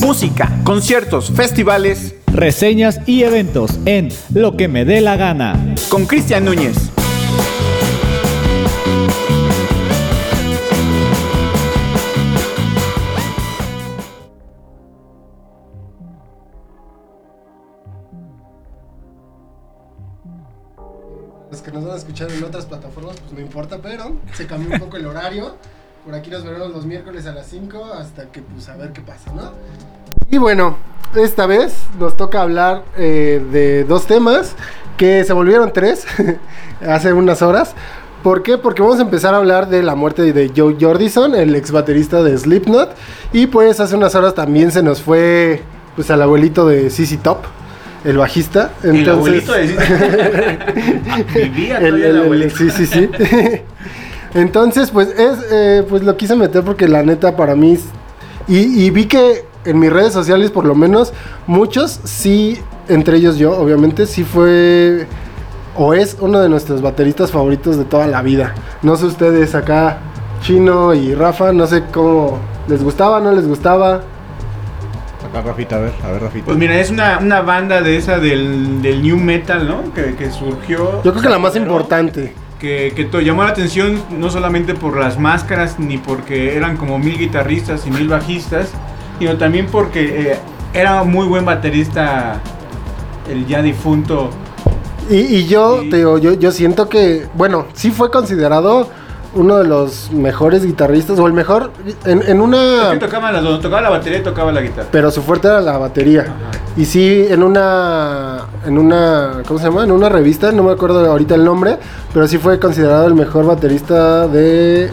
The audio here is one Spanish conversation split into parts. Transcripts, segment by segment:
Música, conciertos, festivales. Reseñas y eventos en Lo que me dé la gana. Con Cristian Núñez. Los que nos van a escuchar en otras plataformas, pues no importa, pero se cambió un poco el horario. Por aquí nos veremos los miércoles a las 5 hasta que pues a ver qué pasa, ¿no? Y bueno, esta vez nos toca hablar eh, de dos temas que se volvieron tres hace unas horas. ¿Por qué? Porque vamos a empezar a hablar de la muerte de Joe Jordison, el ex baterista de Slipknot. Y pues hace unas horas también se nos fue pues al abuelito de CC Top, el bajista. el abuelito de CC Vivía todavía el, el, el abuelito. Sí, sí, sí. Entonces, pues es, eh, pues lo quise meter porque la neta para mí y, y, vi que en mis redes sociales, por lo menos, muchos sí, entre ellos yo, obviamente, sí fue o es uno de nuestros bateristas favoritos de toda la vida. No sé ustedes acá, Chino y Rafa, no sé cómo les gustaba, no les gustaba. Acá Rafita, a ver, a ver Rafita. Pues mira, es una, una banda de esa del, del New Metal, ¿no? Que, que surgió. Yo creo que la más importante que, que llamó la atención no solamente por las máscaras, ni porque eran como mil guitarristas y mil bajistas, sino también porque eh, era muy buen baterista el ya difunto. Y, y yo, te digo, yo, yo siento que, bueno, sí fue considerado uno de los mejores guitarristas, o el mejor, en, en una... Es que tocaba, las dos, tocaba la batería y tocaba la guitarra. Pero su fuerte era la batería. Ajá. Y sí, en una, en una, ¿cómo se llama? En una revista, no me acuerdo ahorita el nombre, pero sí fue considerado el mejor baterista de,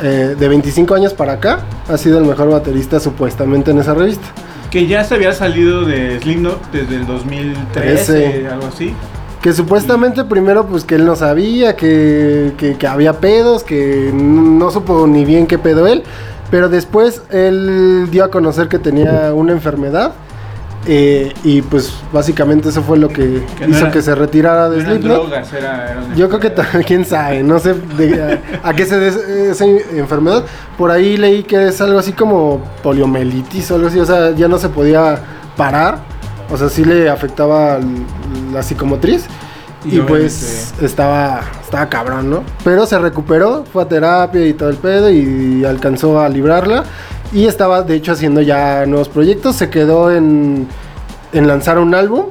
eh, de 25 años para acá. Ha sido el mejor baterista supuestamente en esa revista. Que ya se había salido de Slipknot desde el 2013, Ese. algo así. Que supuestamente primero pues que él no sabía, que, que, que, había pedos, que no supo ni bien qué pedo él. Pero después él dio a conocer que tenía una enfermedad. Eh, y pues básicamente eso fue lo que, que hizo no era, que se retirara de no Slipknot. Drogas, era, era Yo creo que quién sabe, no sé de, a, a, qué se debe esa enfermedad. Por ahí leí que es algo así como poliomielitis o algo así, o sea, ya no se podía parar. O sea, sí le afectaba la psicomotriz. Y, y pues estaba, estaba cabrón, ¿no? Pero se recuperó, fue a terapia y todo el pedo y alcanzó a librarla. Y estaba, de hecho, haciendo ya nuevos proyectos. Se quedó en, en lanzar un álbum.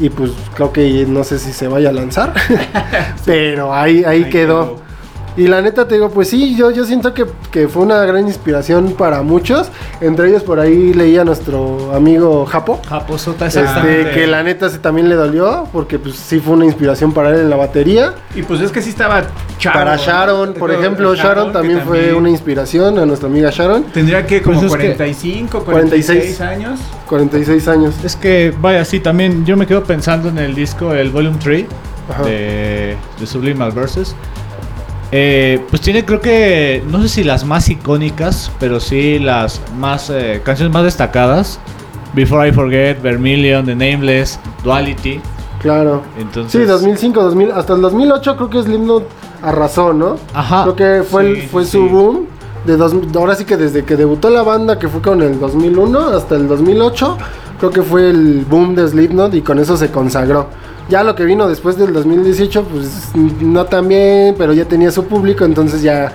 Y pues creo que no sé si se vaya a lanzar. Pero ahí, ahí, ahí quedó. quedó. Y la neta te digo, pues sí, yo, yo siento que, que, fue una gran inspiración para muchos. Entre ellos por ahí leía a nuestro amigo Japo. Japo Sota, este, Que la neta se también le dolió, porque pues sí fue una inspiración para él en la batería. Y pues es que sí estaba Sharon. Para Sharon, por ejemplo, Sharon, Sharon también fue una inspiración a nuestra amiga Sharon. Tendría que como pues 45, que 46 46 años. 46 años. Es que, vaya, sí, también yo me quedo pensando en el disco, el Volume 3 de, de Subliminal Verses. Eh, pues tiene creo que, no sé si las más icónicas, pero sí las más eh, canciones más destacadas. Before I Forget, Vermilion, The Nameless, Duality. Claro. Entonces, sí, 2005, 2000, hasta el 2008 creo que Slipknot arrasó, ¿no? Ajá. Creo que fue, sí, el, fue sí. su boom. De dos, ahora sí que desde que debutó la banda, que fue con el 2001 hasta el 2008, creo que fue el boom de Slipknot y con eso se consagró. Ya lo que vino después del 2018, pues no tan bien, pero ya tenía su público, entonces ya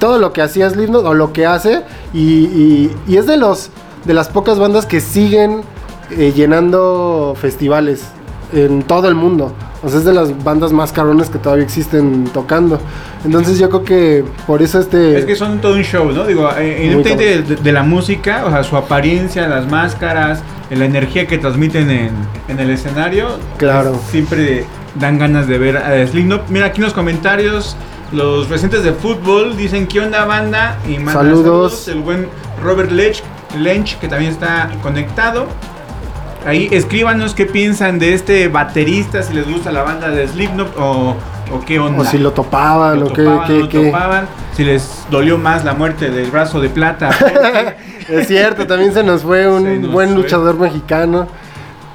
todo lo que hacía Slipknot o lo que hace y, y, y es de los de las pocas bandas que siguen eh, llenando festivales en todo el mundo. O sea, es de las bandas más carones que todavía existen tocando. Entonces yo creo que por eso este... Es que son todo un show, ¿no? Digo, en de, de, de, la música, o sea, su apariencia, las máscaras, la energía que transmiten en, en el escenario. Claro. Pues, siempre dan ganas de ver a Slipknot. Mira aquí en los comentarios, los presentes de fútbol dicen, ¿qué onda banda? Y manda saludos. saludos. El buen Robert Lech, Lench, que también está conectado. Ahí escríbanos qué piensan de este baterista, si les gusta la banda de Slipknot o, o qué onda. O si lo topaban, lo o topaban, qué, lo qué, topaban, si les dolió más la muerte del brazo de plata. es cierto, también se nos fue un nos buen fue. luchador mexicano.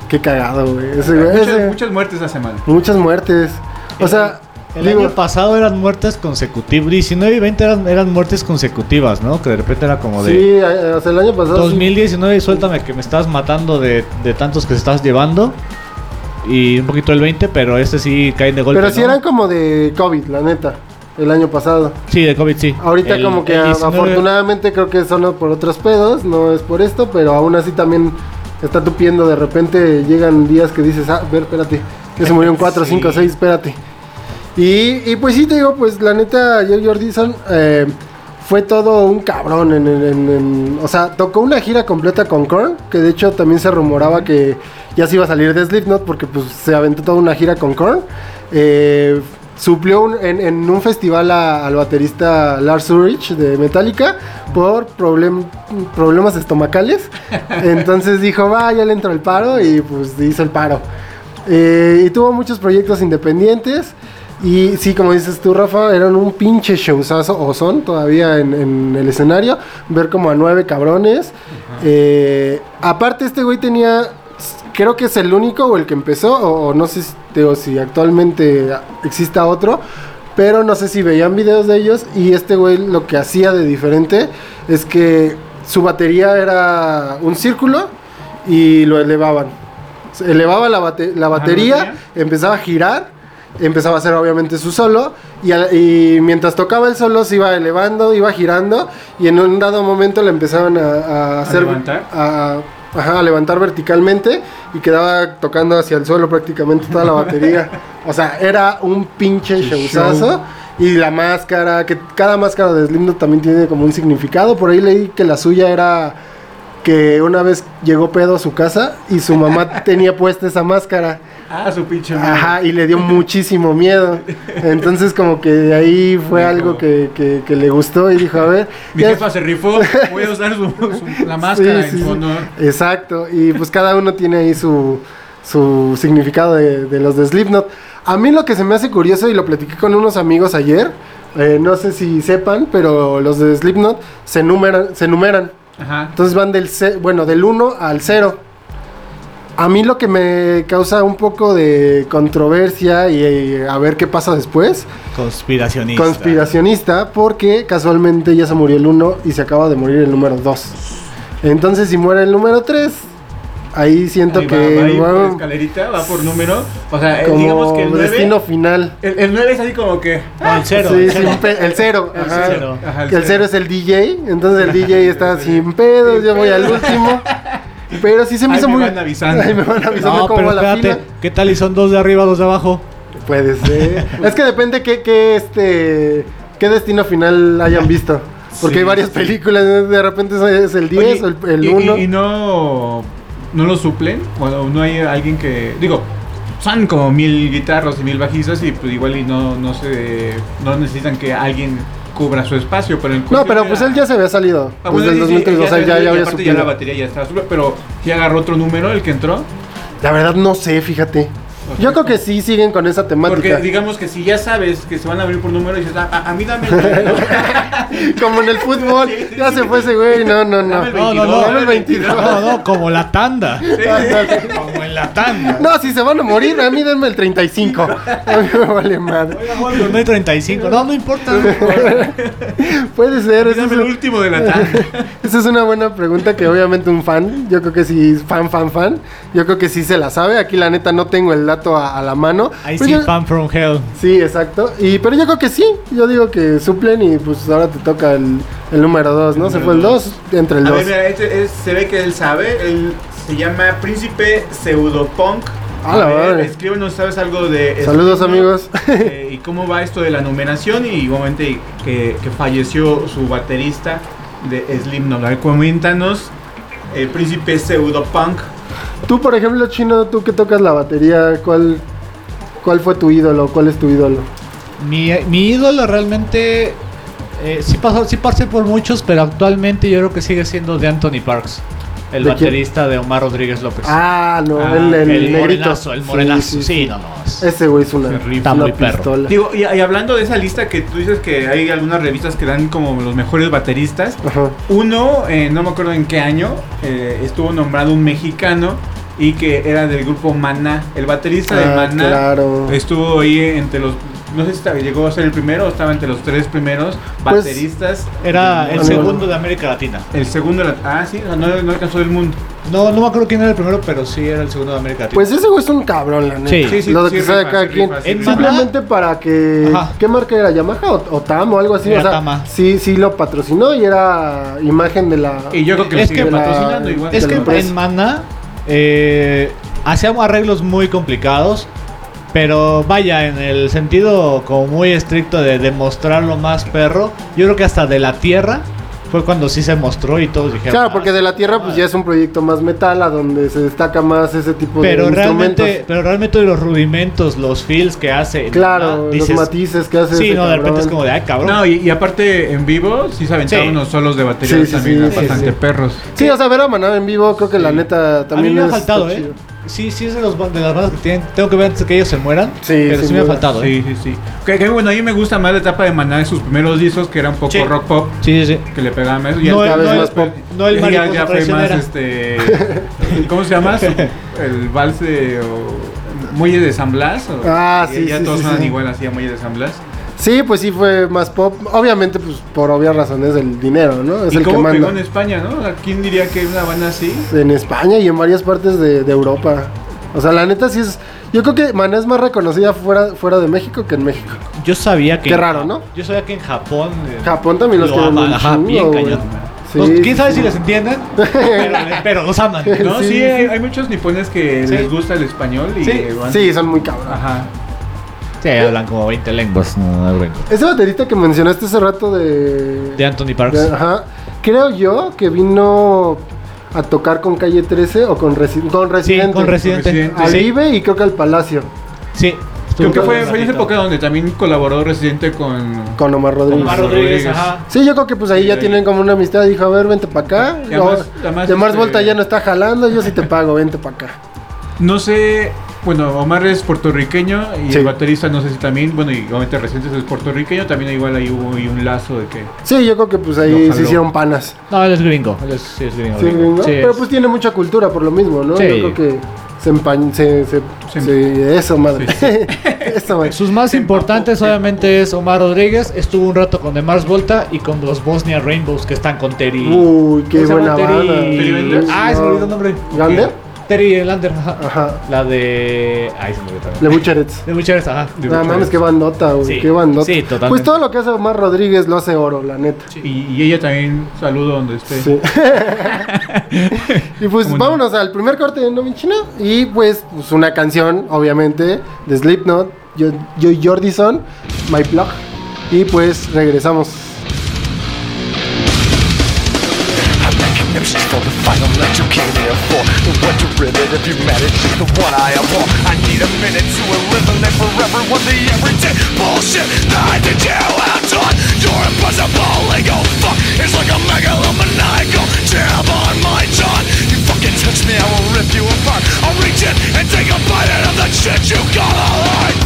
Qué cagado, güey. Ese, muchas, ese, muchas, muertes hace mal. Muchas muertes. O sea, El Digo- año pasado eran muertes consecutivas. 19 y 20 eran, eran muertes consecutivas, ¿no? Que de repente era como de. Sí, eh, o sea, el año pasado. sí. 2019, suéltame que me estás matando de, de tantos que estás llevando. Y un poquito el 20, pero este sí caen de golpe. Pero sí ¿no? eran como de COVID, la neta. El año pasado. Sí, de COVID sí. Ahorita El- como que el a- 19 afortunadamente creo que son por otros pedos, no es por esto, pero aún así también está tupiendo. De repente llegan días que dices, ah, ver, espérate, ya se murieron 4, Sí. 5, 6, espérate. Y, y pues sí, te digo, pues la neta, Joe Jordison eh, fue todo un cabrón. En, o sea, tocó una gira completa con Korn, que de hecho también se rumoraba que ya se iba a salir de Slipknot porque pues se aventó toda una gira con Korn. Eh, suplió en, un festival al baterista Lars Ulrich de Metallica por problem- problemas estomacales. Entonces dijo, va, ya le entró el paro y pues hizo el paro. Eh, y tuvo muchos proyectos independientes. Y sí, como dices tú, Rafa, eran un pinche showzazo, o son todavía en, en el escenario. Ver como a nueve cabrones. Eh, aparte, este güey tenía, creo que es el único o el que empezó, o, o no sé si, digo, si actualmente exista otro. Pero no sé si veían videos de ellos. Y este güey lo que hacía de diferente es que su batería era un círculo y lo elevaban. Se elevaba la, bate- la batería, batería. empezaba a girar, empezaba a hacer obviamente su solo y, al- y mientras tocaba el solo se iba elevando, iba girando y en un dado momento le empezaban a, a hacer levantar? a, ajá, a levantar verticalmente y quedaba tocando hacia el suelo prácticamente toda la batería. o sea, era un pinche showzazo. show. Y la máscara, que cada máscara de Slipknot también tiene como un significado. Por ahí leí que la suya era que una vez llegó pedo a su casa y su mamá tenía puesta esa máscara. Ah, su pinche. Ajá, y le dio muchísimo miedo. Entonces como que de ahí fue Dijo- algo que, que- que le gustó y dijo, a ver. Mi jefa se rifó, voy a usar su, su- la máscara Sí, en su sí. honor. Exacto, y pues cada uno tiene ahí su, su significado de, de los de Slipknot. A mí lo que se me hace curioso, y lo platiqué con unos amigos ayer, eh, no sé si sepan, pero los de Slipknot se numeran, se numeran. Ajá. Entonces van del, bueno, del 1 al 0. A mí lo que me causa un poco de controversia y, eh, a ver qué pasa después, Conspiracionista. conspiracionista, porque casualmente ya se murió el 1 y se acaba de morir el número 2. Entonces si muere el número 3, ahí siento Ahí va, que va ahí por va escalerita, va por número. O sea, eh, como digamos que el 9. destino final. El, el 9 es así como que. No, el cero. Sí, el sin cero. pe- el 0. El cero. Ajá, Que el 0 es el DJ, entonces el DJ está sin pedos, yo voy al último. Pero sí se me Ahí hizo me muy. van avisando. Ahí me van avisando No, cómo pero va la espérate. fila. ¿Qué tal y son dos de arriba, dos de abajo? Puede ser. es que depende qué, qué, este, qué destino final hayan visto. Porque Sí, hay varias sí. películas, de repente es el 10 Oye, o el y- 1. Y, y no, no lo suplen. Bueno, no hay alguien que. Digo, son como mil guitarros y mil bajistas y pues igual y no, no se. No necesitan que alguien cubra su espacio. Pero en No, pero pues él ya se había salido. Ah, desde bueno, el sí, sí, 2003, o sea, se- ya, y ya había aparte ya la batería ya estaba suple, pero si agarró otro número el que entró. La verdad no sé, fíjate. Yo creo que sí siguen con esa temática. Porque digamos que si ya sabes que se van a abrir por número y dices, "Ah, a, a mí dame el número". Como en el fútbol, ya se fue ese güey, no, no, no. Dame el No, no, 22, no, dame el el 22. No, no, como la tanda. Como en la tanda. No, si se van a morir, a mí denme el 35. A mí me vale madre. Oiga, Juan, no hay 35. No, no importa. no. Puede ser, esa es, Dame el último de la tanda. esa es una buena pregunta que obviamente un fan, yo creo que sí, fan, fan, fan, yo creo que sí se la sabe. Aquí la neta no tengo el dato a, a la mano. I Pero see yo- fan from hell. Sí, exacto. Y, pero yo creo que sí. Yo digo que suplen y pues ahora te toca el, el número 2, ¿no? El Se fue el dos. 2, entre el A 2. ver, mira, este es- se ve que él sabe. Él se llama Príncipe Pseudopunk. A la ver, madre. escríbenos, ¿sabes algo de Saludos, Slipknot? amigos. Eh, ¿Y cómo va esto de la numeración? Y igualmente que, que falleció su baterista de Slipknot. A ver, coméntanos, eh, Príncipe Pseudopunk. Tú, por ejemplo, Chino, tú que tocas la batería, ¿cuál, cuál fue tu ídolo? ¿Cuál es tu ídolo? Mi, mi ídolo realmente. eh, sí, pasó, sí pasé por muchos, pero actualmente yo creo que sigue siendo de Anthony Parks. El ¿De quién? baterista de Omar Rodríguez López. Ah, no, Ah, el, el, el morenazo, el Sí, morenazo. sí, Sí, sí. no, no. es- Ese güey es una. Está muy perro. pistola. Digo, y, y hablando de esa lista que tú dices que hay algunas revistas que dan como los mejores bateristas. Ajá. Uno, eh, no me acuerdo en qué año, eh, estuvo nombrado un mexicano y que era del grupo Maná. El baterista de Ah, Maná claro. estuvo ahí entre los no sé si estaba- llegó a ser el primero o estaba entre los tres primeros Pues, bateristas. Era el segundo de América Latina. El segundo, ah, sí, no, no alcanzó el mundo. No, no me acuerdo quién era el primero, pero sí era el segundo de América Latina. Pues ese güey es un cabrón, la neta. Sí. Sí, sí, Lo de sí, que sea de cada quien. Simplemente para que. Ajá. ¿Qué marca era? ¿Yamaha o, o TAM o algo así? Era o sea, Tama. sí, sí lo patrocinó y era imagen de la. Y yo creo que Es lo sigue que la- patrocinando igual. Es que la en Maná eh, hacíamos arreglos muy complicados, pero vaya, en el sentido como muy estricto de demostrarlo más perro, yo creo que hasta de la tierra fue cuando sí se mostró y todos dijeron. Claro, "Ah, porque de la Tierra pues ya es un proyecto más metal a donde se destaca más ese tipo pero de instrumentos. realmente, pero realmente los rudimentos, los feels que hace, Claro, Maná, los matices que hace Sí, ese no, de repente es como de, ay, cabrón. No, y, y aparte en vivo sí se aventaban Sí. unos solos de batería Sí, sí, también sí, bastante sí, sí. perros. Sí, o sea, ver a Maná en vivo creo que la neta a mí también me ha faltado, ¿eh? chido. Sí, sí es de, los, de las bandas que tienen, tengo que ver antes de que ellos se mueran. Sí, pero sí me ha faltado, ¿eh? Sí, sí, sí. Que, que bueno, a mí me gusta más la etapa de Maná de sus primeros discos, que era un poco Sí. rock pop, Sí, sí, sí. que le pegaban más. No, cada el- vez no, el- más pop. no el ya, ya fue más este. ¿Cómo se llama? El vals de. O, Muelle de San Blas. o- Ah, sí, Ya sí, todos sí, sí. igual así a Muelle de San Blas. Sí, pues sí fue más pop. Obviamente, pues por obvias razones del dinero, ¿no? Es ¿Y el que cómo pegó manda. en España, no? ¿Quién diría que una banda así? En España y en varias partes de, de Europa. O sea, la neta sí es. Yo creo que Maná es más reconocida fuera, fuera de México que en México. Yo sabía que. Qué raro, ¿no? Yo sabía que en Japón. eh, Japón también los lo quieren aman, un ajá, chingo, bien güey. cañón. Sí, Los- ¿Quién sí, sabe sí. si les entienden? pero, pero los aman. No, Sí, sí, sí. hay, hay muchos nipones que Sí. les gusta el español y Sí. eh, van- Sí, son muy cabrones. Ajá. Sí, hablan como 20 lenguas. No, no, brinco. Ese baterista que mencionaste hace rato de. De Anthony Parks. de- ajá. Creo yo que vino a tocar con Calle 13 o con, Resi- con sí, Residente. con Residente. Residente. Al Sí, Vive y creo que al Palacio. sí. Creo que fue, fue en esa época donde también colaboró Residente con... Con Omar Rodríguez. Omar Rodríguez. Rodríguez, ajá. Sí, yo creo que pues ahí Sí, ya ahí. tienen como una amistad. Dijo, a ver, vente para acá. Y además- además, de Mars este- Volta ya no está jalando, yo sí te pago, vente para acá. No sé, bueno, Omar es puertorriqueño y Sí. el baterista no sé si también, bueno, y obviamente Residente es puertorriqueño, también igual ahí hubo ahí un lazo de que... Sí, yo creo que pues ahí se hicieron panas. No, él es gringo. Él es, sí, es gringo. Sí, gringo. gringo. Sí, Pero es- pues tiene mucha cultura por lo mismo, ¿no? Sí. Yo creo que se empañ... Se, se, Se- se- eso, madre. Sí, eso, madre. Sus más importantes obviamente es Omar Rodríguez, estuvo un rato con The Mars Volta y con los Bosnia Rainbows que están con Terry. Uy, qué buena Terry- banda. Ah, se me olvidó el nombre. ¿Gander? Terry Lander, ajá. Ajá. La de. Ay, se me olvidó Le también. Bucherets. De Bucheres, ajá. De No mames, qué bandota, güey. Sí. Qué bandota. Sí, totalmente. Pues todo lo que hace Omar Rodríguez lo hace oro, la neta. Y, y ella también, saludo donde esté. Sí. y pues ¿Cómo no? vámonos al primer corte de No Chino. Y pues, pues una canción, obviamente, de Slipknot, yo, yo Jordison, My Plug. Y pues regresamos. The final night you came here for The you manage is the one I abhor. I need a minute to eliminate forever what the everyday bullshit that I did you out on. Your impossible ego fuck. It's like a megalomaniacal jab on my jaw. You fucking touch me, I will rip you apart. I'll reach in and take a bite out of the shit you call a life.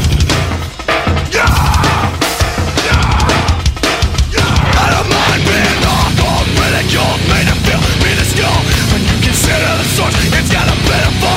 Yeah! I don't mind being awful, ridiculed, made to feel When you consider the source, it's got a bit of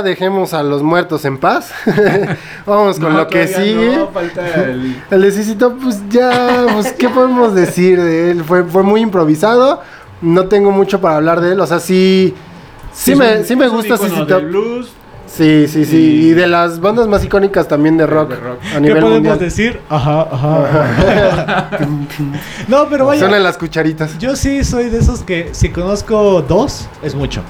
ya dejemos a los muertos en paz. Vamos con No, lo que sigue. No, falta el... El de Cicito, pues ya, pues, ¿qué podemos decir de él? Fue, fue muy improvisado. No tengo mucho para hablar de él. O sea, sí. Sí, me, un- sí me gusta. Sí, sí, sí. Y- Y de las bandas más icónicas también de rock, De rock. a ¿Qué podemos mundial. decir? Ajá, ajá. no, pero vaya. Suenan las cucharitas. Yo sí soy de esos que si conozco dos, es mucho.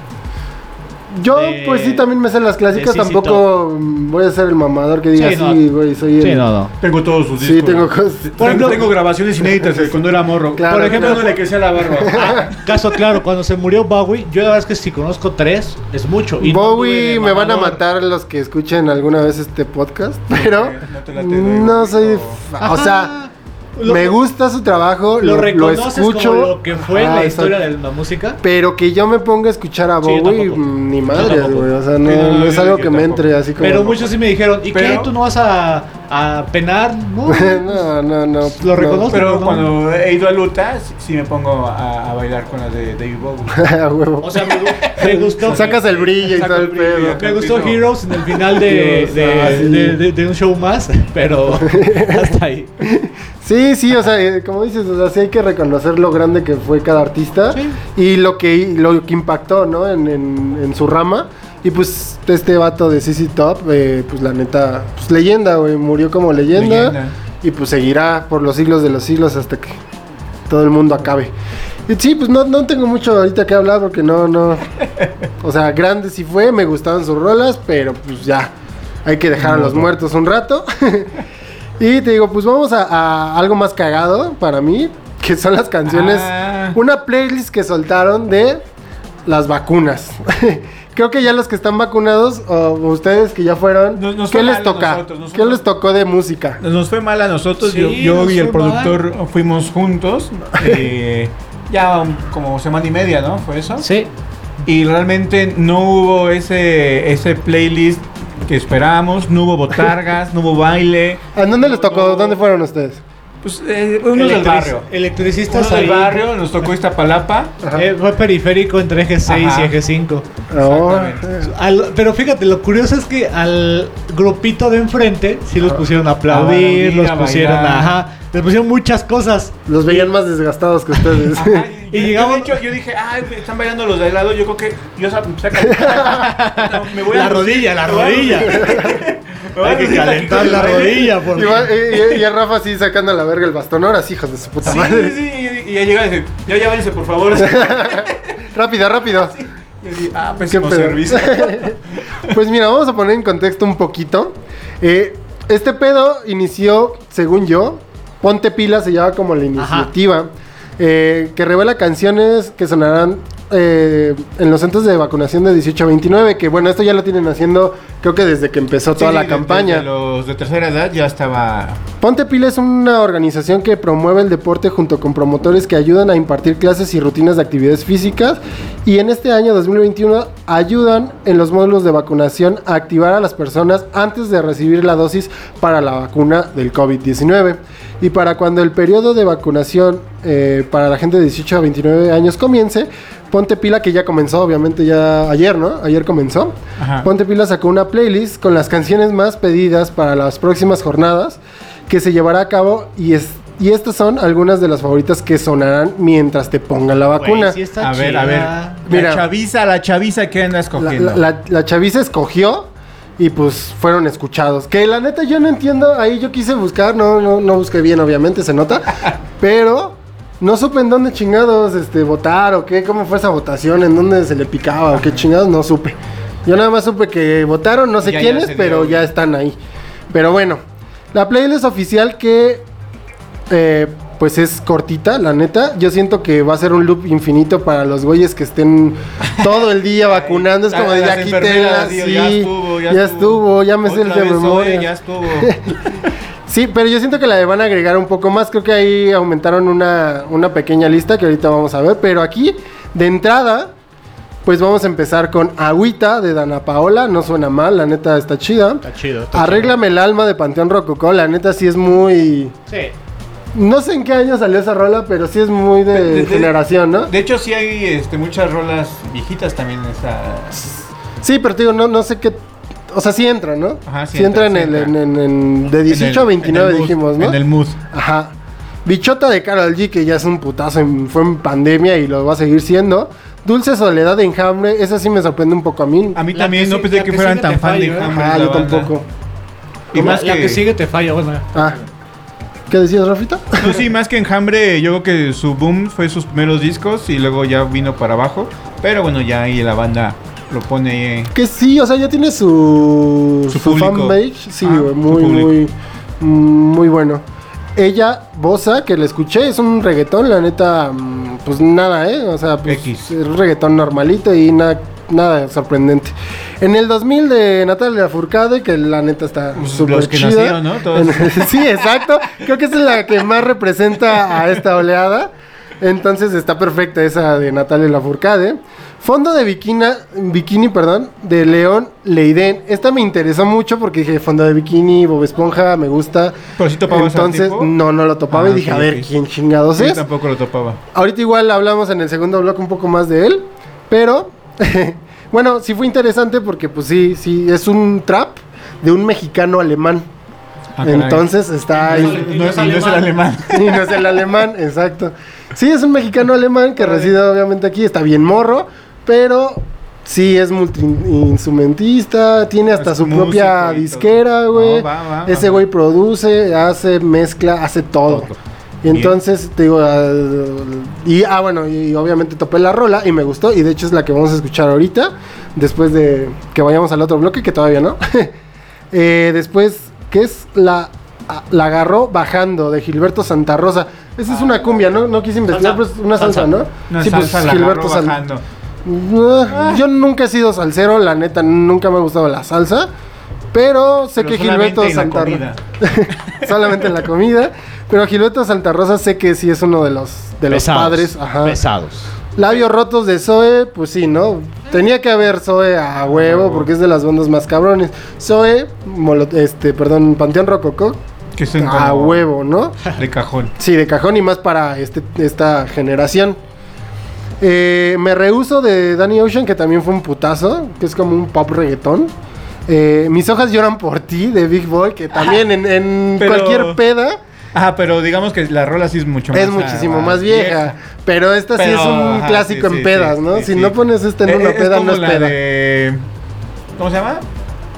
Yo, de- pues sí, también me sé las clásicas. Tampoco voy a ser el mamador que diga Sí, sí, no. güey, soy el. Sí, no, no. Tengo todos sus Sí, discos. tengo cosas. Por ejemplo, tengo grabaciones inéditas de cuando era morro. Claro, Por ejemplo, claro. no le sea la barba. Ah, caso claro, cuando se murió Bowie, yo la verdad es que si conozco tres, es mucho. Y Bowie me van a matar los que escuchen alguna vez este podcast, pero no te de no Bowie, soy, o sea, Lo- me gusta su trabajo, Lo lo, lo reconoces escucho, como lo que fue Ah, la historia exacto. de la música. pero que yo me ponga a escuchar a Sí, Bowie, tampoco. mm, ni madre, güey, o sea, no, Sí, no, no, no es algo que me entre así como. Pero muchos sí me dijeron, ¿y qué? ¿Tú no vas a, a penar? No. no, no, no. Lo reconozco. Pero no. cuando he ido a Luta, sí, sí me pongo a, a bailar con la de David Bowie. O sea, me, me gustó. Sacas el brillo y y pedo. Me gustó. Heroes en el final de, ah, sí. de- de- de un show más, pero hasta ahí. Sí, sí, o sea, eh, como dices, o sea, sí hay que reconocer lo grande que fue cada artista Sí. y lo que, lo que impactó, ¿no? En, en- en su rama. Y pues este vato de CC Top, eh, pues la neta, pues leyenda, güey, murió como leyenda, Leyenda. Y pues seguirá por los siglos de los siglos hasta que todo el mundo acabe. Y sí, pues no, no tengo mucho ahorita que hablar porque no, no. O sea, grande sí fue, me gustaban sus rolas, pero pues ya, hay que dejar a los muertos un rato. y te digo, pues vamos a, a algo más cagado para mí, que son las canciones. Ah. Una playlist que soltaron de las vacunas. Creo que ya los que están vacunados, o ustedes que ya fueron, Nos- nos ¿qué les toca? nosotros, nos ¿Qué les tocó de música? Nos fue mal a nosotros, Sí, yo, yo nos y el productor fuimos juntos. eh, ya como semana y media, ¿no? Fue eso. Sí. Y realmente no hubo ese, ese playlist que esperábamos, no hubo botargas, no hubo baile. ¿A dónde les tocó? ¿Dónde fueron ustedes? Pues eh, unos del barrio. Electricistas Unos del ahí. barrio, nos tocó Iztapalapa. Ajá. Eh, fue periférico entre eje 6 Ajá. y eje 5. No, Exactamente. Al- pero fíjate, lo curioso es que al grupito de enfrente sí los pusieron a A aplaudir, bailar, los pusieron a, ajá, les pusieron muchas cosas. los veían más desgastados que ustedes. Ajá, Y y, llegamos- llegamos. De hecho, yo dije, ay, están bailando los de al lado. Yo creo que yo. No, me voy a La rodilla, la rodilla. Hay que calentar la rodilla. y, va- y- y- y a Rafa así sacando a la verga el bastón. Ahora sí, hijos de su puta Sí, madre. sí, sí, y ya llega y dice, ya, ya váyanse, por favor. Rápido, rápido. Y yo dije, ah, pésimo pedo? servicio. Pues mira, vamos a poner en contexto un poquito. Eh, este pedo inició, según yo, Ponte Pila se llama como la iniciativa, eh, que revela canciones que sonarán eh, en los centros de vacunación de 18 a 29, que bueno, esto ya lo tienen haciendo creo que desde que empezó toda Sí, la de- campaña. desde los de tercera edad ya estaba. Ponte Pila es una organización que promueve el deporte junto con promotores que ayudan a impartir clases y rutinas de actividades físicas y en este año 2021 ayudan en los módulos de vacunación a activar a las personas antes de recibir la dosis para la vacuna del COVID-19. Y para cuando el periodo de vacunación eh, para la gente de 18 a 29 años comience, Ponte Pila, que ya comenzó, obviamente ya ayer, ¿no? Ayer comenzó. Ajá. Ponte Pila sacó una playlist con las canciones más pedidas para las próximas jornadas que se llevará a cabo y es y estas son algunas de las favoritas que sonarán mientras te pongan la vacuna. Güey, sí está A ver, a ver. Mira. la chaviza, la chaviza que anda la, escogiendo. la- la- la chaviza escogió y pues fueron escuchados. Que la neta yo no entiendo, ahí yo quise buscar, no, no, no busqué bien obviamente, se nota, pero no supe en dónde chingados este, votar o qué, cómo fue esa votación, en dónde se le picaba o qué chingados, no supe. Yo nada más supe que votaron, no sé Ya, quiénes, pero ya están ahí. Pero bueno, la playlist oficial que eh, pues es cortita, la neta. Yo siento que va a ser un loop infinito para los güeyes que estén todo el día vacunando. Es como de ya quítenla, sí, ya estuvo, ya, ya estuvo, ya me sé el de memoria. oye, ya estuvo. Sí, pero yo siento que la van a agregar un poco más. Creo que ahí aumentaron una, una pequeña lista que ahorita vamos a ver. Pero aquí, de entrada, pues vamos a empezar con Agüita de Dana Paola. No suena mal, la neta está chida. Está chido. está Arréglame el alma de Panteón Rococó. La neta sí es muy... Sí. No sé en qué año salió esa rola, pero sí es muy de, De- de- generación, ¿no? De hecho, sí hay este, muchas rolas viejitas también en esa. Sí, pero te digo, no, no sé qué. O sea, sí entra, ¿no? Ajá, sí sí entra, entra, en sí el. entra. En, en- en- de 18 En el- a 29 en el mood, dijimos, ¿no? En el mood. Ajá. Bichota de Carol G, que ya es un putazo, en- fue en pandemia y lo va a seguir siendo. Dulce Soledad de Enjambre, esa sí me sorprende un poco a mí. A mí La también no pensé que que fueran tan fan de. Enjambre, Ajá, la yo banda. tampoco. Y más la que, que sigue te falla, bueno. Ah. ¿Qué decías, Rafita? No, sí, más que Enjambre, yo creo que su boom fue sus primeros discos y luego ya vino para abajo. Pero bueno, ya ahí la banda lo pone. eh, Que sí, o sea, ya tiene su, Su su, fanpage. Sí, su muy, muy, muy bueno. Ella, Bosa, que la escuché, es un reggaetón, la neta, mm, pues nada, ¿eh? O sea, pues X. es un reggaetón normalito y na- nada sorprendente. En el 2000 de Natalia Furcade, que la neta está súper chida. nacieron, ¿no? Todos. Sí, exacto. Creo que esa es la que más representa a esta oleada. Entonces está perfecta esa de Natalia Lafourcade. Fondo de bikini, bikini, perdón, de León Leiden. Esta me interesó mucho porque dije fondo de bikini, Bob Esponja, me gusta. Pero sí topabas Entonces, tipo. no, no lo topaba Ah, y dije, ok, a ver. ¿quién chingados Yo es? tampoco lo topaba. Ahorita igual hablamos en el segundo bloque un poco más de él, pero bueno, sí fue interesante porque pues sí, sí, es un trap de un mexicano alemán. Ah. Entonces está ahí. No, es- no es el alemán. Y no es el alemán, exacto. Sí, es un mexicano alemán que reside obviamente aquí, está bien morro, pero sí es multiinstrumentista, tiene hasta Es su propia disquera, güey. No, va, Ese güey produce, hace, mezcla, hace todo. Todo. Y entonces, te digo, ah, y ah, bueno, y obviamente topé la rola y me gustó, y de hecho es la que vamos a escuchar ahorita, después de que vayamos al otro bloque, que todavía no. Eh, después, ¿qué es la, ah, la agarró bajando de Gilberto Santa Rosa? Esa es una cumbia, ¿no? No quise investigar, pero es una salsa. ¿no? Una sí, pues salsa la Gilberto agarró San- bajando. Ah, Yo nunca he sido salsero, la neta, nunca me ha gustado la salsa. Pero sé Pero que solamente Gilberto en la Santa comida. solamente en la comida. Pero Gilberto Santa Rosa sé que sí es uno de los de los padres. Ajá. Pesados. Labios rotos de Zoe, pues sí, ¿no? Tenía que haber Zoe a huevo porque es de las bandas más cabrones. Zoe, Molo- este, perdón, Panteón Rococó, Que son a huevo, ¿no? De cajón. Sí, de cajón y más para este, esta generación. Eh, me rehuso de Danny Ocean, que también fue un putazo, que es como un pop reggaetón. Eh, Mis hojas lloran por ti, de Big Boy, que también en, en Pero- cualquier peda Ajá, pero digamos que la rola sí es mucho más. es muchísimo ah, más vieja. Pero esta sí es un ajá, clásico sí, en sí, pedas, sí, ¿no? sí, si sí. no pones esta en Eh, una es peda, como no es la peda. de- ¿Cómo se llama?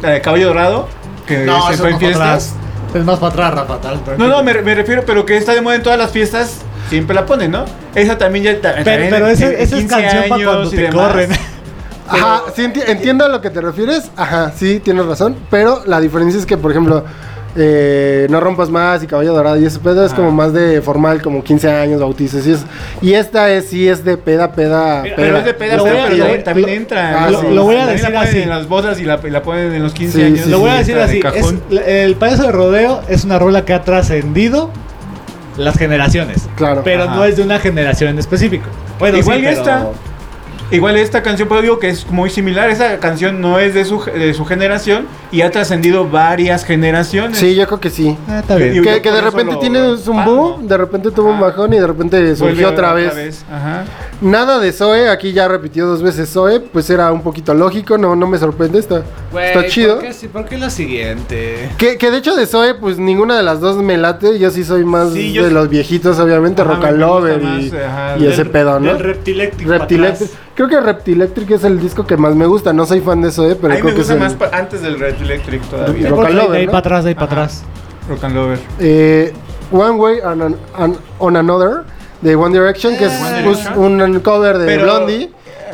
La de Caballo Dorado. Que No, se fue es en más para fiestas. atrás. Es más para atrás, Rafa. tal- No, no, me, me refiero, pero que está de moda en todas las fiestas. Siempre la ponen, ¿no? Esa también ya. Pero, pero esa es 15 canción para cuando te demás. corren. Ajá, sí enti- entiendo a lo que te refieres. Ajá, sí, tienes razón. Pero la diferencia es que, por ejemplo, eh, No Rompas Más y Caballo Dorado y ese pedo es como más de formal, como 15 años, bautizos y eso. Y esta es, sí es de peda, peda, Pero- Pero es de peda, Lo pero voy a- también, lo- también lo- entra. ah, lo voy a También decir la ponen así. en las bodas y la, y la ponen en los 15 Sí, años. sí, Lo voy a decir así. es- el payaso de rodeo es una rola que ha trascendido las generaciones. Claro. Pero Ajá. no es de una generación en específico. Bueno, Igual sí, que pero- esta. Igual esta canción, pero digo que es muy similar. Esa canción no es de su, de su generación y ha trascendido varias generaciones. Sí, yo creo que sí. Ah, está bien. Y- Que, de repente tiene un boom, de repente tuvo un bajón y de repente surgió otra vez. Ajá. Nada de Zoe, aquí ya repitió dos veces Zoe, pues era un poquito lógico, no, no me sorprende, está, está chido. ¿por qué, sí- por qué la siguiente? Que, que de hecho de Zoe, pues ninguna de las dos me late. Yo sí soy más Sí, de sí- los viejitos, obviamente, Ajá, Rock and Lover más, y, ajá, y del- ese pedo, ¿no? Del Reptilectric. Reptilectric. Creo que Reptilectric es el disco que más me gusta. No soy fan de Zoe, pero A mí creo me que es gusta el- más antes del Red Electric todavía. Rock and Lover, De ahí ¿no? para atrás, de ahí para atrás. Rock and Lover. eh, One Way on, an- on- on Another de One Direction, que es Direction. un cover de Pero- Blondie,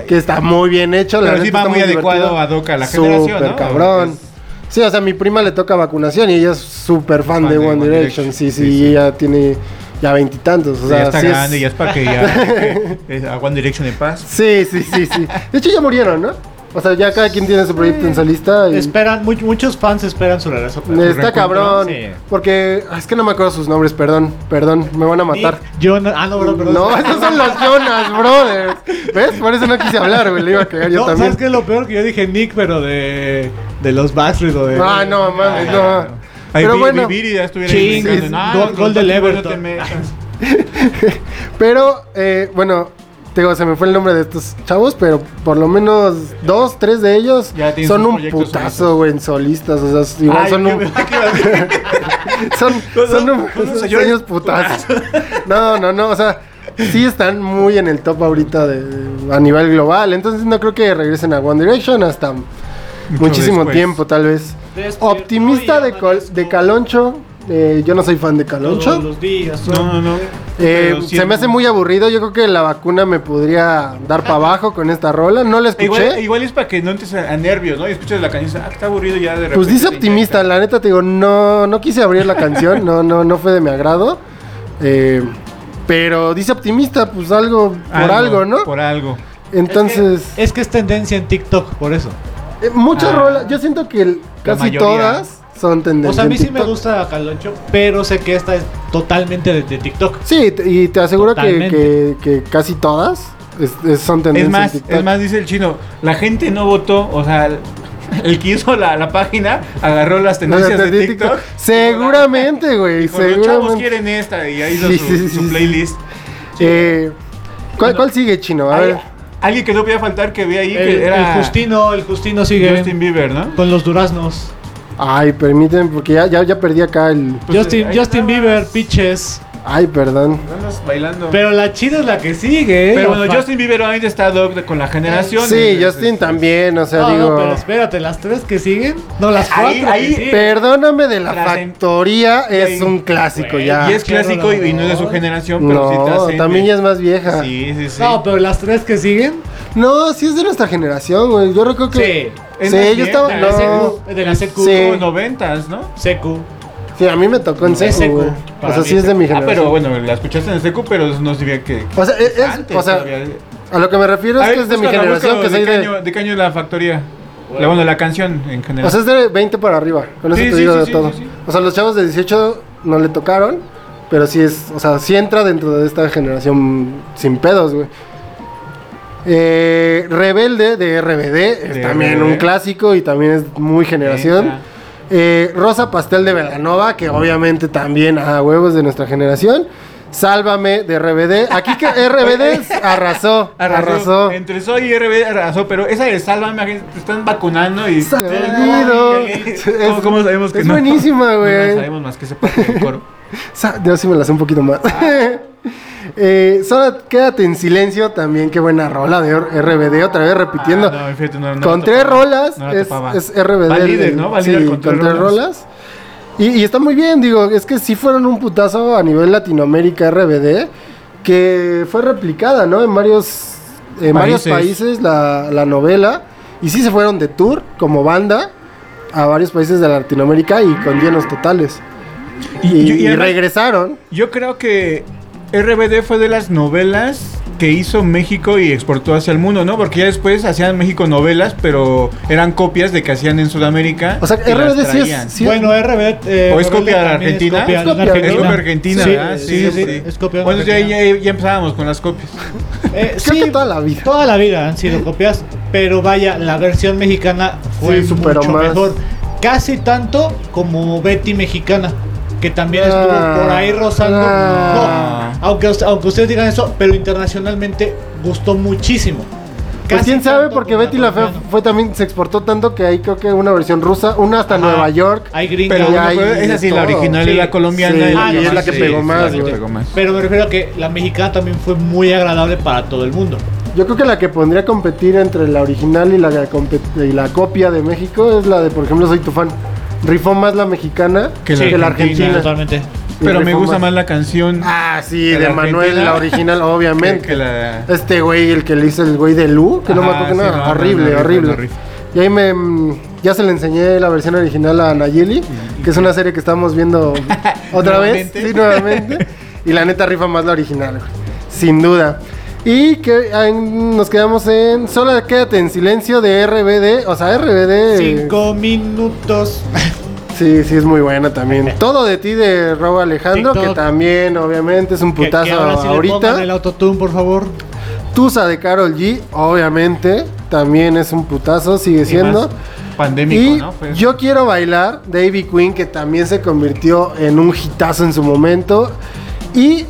que está muy bien hecho. la Pero sí va está muy adecuado a la generación, Súper ¿no? cabrón. Es- Sí, o sea, mi prima le toca vacunación y ella es súper fan, Fan de, de One, One Direction. Direction. Sí, sí, Sí, sí. ella tiene ya veintitantos. O sea, ya está sí es- grande, ya es para que ya eh, a One Direction de paz. Sí, sí, sí, sí. De hecho ya murieron, ¿no? O sea, ya cada quien tiene su proyecto en solista y Esperan, mu- muchos fans esperan su regreso. está cabrón. sí. Porque ah, es que no me acuerdo sus nombres, perdón, perdón, me van a matar. Jonas- ah, no, bro, perdón. No, esos son los Jonas Brothers. ¿Ves? Por eso no quise hablar, güey. Le iba a cagar yo No, también. ¿Sabes qué es lo peor? Que yo dije Nick, pero de, de los Backstreet o de... Ah, no, mames, no. Ay, Pero Vi- bueno. Vivir y ya estuviera Ching, "No, gol- gol del Everton". no te metas". Pero, eh, bueno, te digo, se me fue el nombre de estos chavos, pero por lo menos dos, tres de ellos Ya son un putazo, güey, en solistas. O sea, igual Ay, son un, son, Son- son un- señores putazos. No, no, no, o sea, sí están muy en el top ahorita de, a nivel global. Entonces no creo que regresen a One Direction hasta muchísimo después. tiempo, tal vez. Optimista de, Col- de Caloncho. eh, yo no soy fan de Caloncho. Todos los días. No, no, no. Eh, se me hace muy aburrido. Yo creo que la vacuna me podría dar para abajo con esta rola. No la escuché. Igual, igual es para que no entres a, a nervios, ¿no? Y escuchas la canción ah, está aburrido ya de repente. Pues dice optimista, la neta te digo, no, no quise abrir la canción, no, no, no fue de mi agrado. Eh, pero dice optimista, pues algo por algo, ¿no? Por algo. Entonces, Es que, es que es tendencia en TikTok, por eso. Eh, muchas Ah. rolas, yo siento que el- casi mayoría. todas son tendencias. O sea, a mí sí me gusta Caloncho, pero sé que esta es totalmente de, de TikTok. Sí, y te aseguro que, que- que casi todas es- es- son tendencias. Es más, en TikTok. es más, dice el chino, la gente no votó, o sea, el- que hizo la, la página agarró las No, tendencias de de TikTok. Seguramente, güey, Dijo, los chavos seguramente. quieren esta y ahí hizo Sí, su, sí, su sí. playlist. Eh, ¿cuál, cuál sigue, Chino? A ver. Alguien que no podía faltar que ve ahí El, que era el Justino, el Justino sigue Justin Bieber, ¿no? con los duraznos. Ay, permítanme, porque ya, ya, ya perdí acá el... Pues, Justin, Justin. Bieber, pitches. Ay, perdón. Andas bailando. Pero la chida es la que sigue. ¿eh? Pero bueno, Justin Bieber ahorita está dog con la generación. Sí, Justin es- también, o sea, No, digo... no, pero espérate, las tres que siguen. No, las cuatro Ahí-. Perdóname de la factoría, es un clásico ya. Y es clásico y, y no es de su generación, pero sí No, trasciende. también ya es más vieja. Sí, sí, sí. No, pero las tres que siguen. No, sí es de nuestra generación, güey. Yo recuerdo que... Sí. Sí, yo estaba... De la secu. De la secu. Sí. Como noventas, ¿no? Secu. Sí, a mí me tocó en Es seco, secu, güey. O sea, sí es de mi Ah, generación. pero bueno, la escuchaste en secu, pero no significa que... O sea, es, es- antes o sea, todavía. a lo que me refiero es ver, que es de mi generación, que soy ¿de, qué de... año, ¿De qué año es la factoría? La, bueno, la canción en general. O sea, es de 20 para arriba. Con eso Sí, te sí, digo sí, de todo. O sea, los chavos de 18 no le tocaron. Pero sí es. O sea, sí entra dentro de esta generación sin pedos, güey. Eh, Rebelde de RBD. Es De también RBD. un clásico y también es muy generación. Eh, Rosa Pastel de Velanova, que obviamente también a huevos de nuestra generación. Sálvame de RBD. Aquí que RBD arrasó. Arrasó. Arrasó. Entre Soy y RB arrasó, pero esa de Sálvame, te están vacunando y... ¿Cómo, cómo sabemos que es no? buenísima, güey. no sabemos más que parte del coro. Yo sí me la sé un poquito más. eh, solo quédate en silencio también. Qué buena rola de RBD. Otra vez repitiendo. Ah, no, fíjate, no, no con tres rolas es, es RBD. Va líder, el- ¿no? Va sí, con, tres rolas. Y, y está muy bien, digo, es que sí fueron un putazo a nivel Latinoamérica RBD, que fue replicada, ¿no? En varios, en varios Países. países la, la novela. Y sí se fueron de tour como banda a varios países de Latinoamérica y con llenos totales. Y, Y- y- y y además- regresaron. Yo creo que RBD fue de las novelas que hizo México y exportó hacia el mundo, ¿no? Porque ya después hacían en México novelas, pero eran copias de que hacían en Sudamérica. O sea, RBD sí es, sí bueno, RBD. eh, ¿O es copia de Argentina? Es copia Argentina. argentina, Sí, ¿verdad? sí, sí, sí, es copia de Bueno, ya, Argentina. ya, ya empezábamos con las copias. Eh, Creo sí, que toda la vida. Toda la vida han sido copias, pero vaya, la versión mexicana fue mucho más. mejor. Casi tanto como Betty mexicana, que también Ah, estuvo por ahí rozando. ah. No, aunque, aunque ustedes digan eso, pero internacionalmente gustó muchísimo. Pues quién sabe, porque Betty la Fea fue también, se exportó tanto que hay creo que una versión rusa, una hasta Ajá. Nueva York. Hay gringa. Pero bueno, hay esa sí, la original Sí. y la colombiana. Sí, y y es no, la que sí, pegó más, pegó más. Pero me refiero a que la mexicana también fue muy agradable para todo el mundo. Yo creo que la que pondría a competir entre la original y la, y la copia de México es la de, por ejemplo, Soy tu fan. Rifó más la mexicana Que que la argentina, argentina. Totalmente. Pero me gusta más la canción Ah, sí, ¿De de, la Manuel, la original, obviamente. que, que la... Este güey, el que le hizo el güey de Lu, que no me Ajá, acuerdo sí, nada. no, no, horrible, no, horrible. no. Y ahí me. mm, Ya se le enseñé la versión original a Nayeli, que es una serie que estamos viendo otra vez. Sí, nuevamente. Y la neta rifa más la original, güey. Sin duda. Y que ah, nos quedamos en. Solo quédate en silencio de RBD. O sea, RBD. Cinco minutos. Sí, sí, es muy buena también. Todo de ti de Robo Alejandro, TikTok. que también, obviamente, es un Que- que putazo ahora sí le ahorita. pongan el autotune, por favor. Tusa de Carol G, obviamente, también es un putazo, sigue siendo. pandémico, Y ¿no? Fue- yo quiero bailar, Davy Queen, que también se convirtió en un hitazo en su momento. Y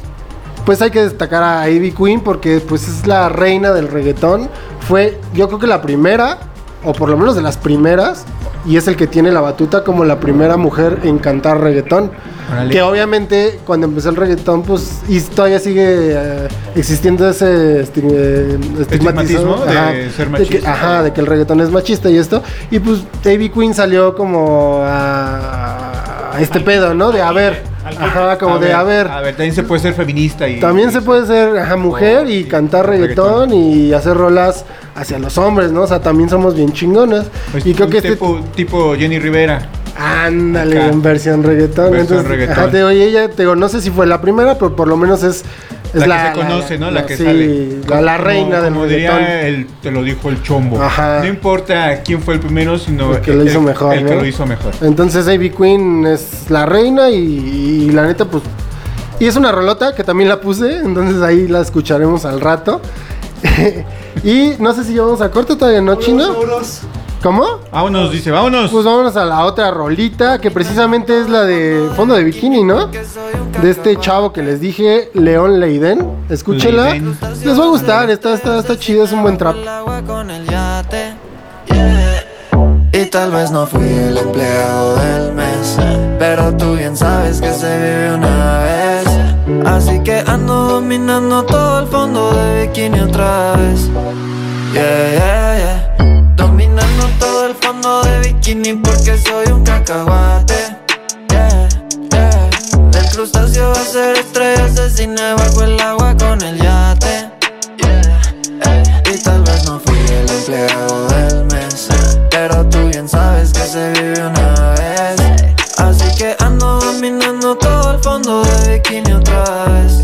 pues hay que destacar a Ivy Queen porque pues es la reina del reggaetón. Fue, yo creo que la primera, o por lo menos de las primeras, y es el que tiene la batuta como la primera mujer en cantar reggaetón. Que obviamente cuando empezó el reggaetón, pues, y todavía sigue eh, existiendo ese esti- eh, Estigmatismo de ajá, ser que- machista. ajá, de que el reggaetón es machista y esto. Y pues Ivy Queen salió como a, a este pedo, ¿no? De a ver, ajá, como de a ver. A ver, también se puede ser feminista y. También se puede ser ajá, mujer y cantar reggaetón, y hacer rolas hacia los hombres, ¿no? O sea, también somos bien chingonas. Pues, y creo que este... tipo, tipo Jenny Rivera. Ándale, en versión reggaetón. Versión Entonces, reggaetón. ajá, te ella, te digo, no sé si fue la primera, pero por lo menos es... es La que se conoce, ¿no? La que sí, sale. La, la reina como, del como el, te lo dijo el chombo. Ajá. No importa quién fue el primero, sino El que lo hizo mejor, El que lo hizo mejor. Entonces Ivy Queen es la reina y, y la neta pues... Y es una rolota que también la puse, entonces ahí la escucharemos al rato. y no sé si ya vamos a corte todavía, ¿no, Chino? ¿Cómo? Vámonos, dice, vámonos. Pues vámonos a la otra rolita, que precisamente es la de fondo de bikini, ¿no? De este chavo que les dije, León Leiden. Escúchela. Leiden. Les va a gustar, está, está, está chido, es un buen trap. Y tal vez no fui el empleado del mes, pero tú bien sabes que se vive una vez. Así que ando dominando todo el fondo de bikini otra vez. Yeah, yeah, yeah. El fondo de bikini porque soy un cacahuate. Yeah, yeah. Del crustáceo va a ser estrella asesina bajo el agua con el yate. Yeah, y tal vez no fui el empleado del mes Pero tú bien sabes que se vive una vez Así que ando dominando todo el fondo de bikini otra vez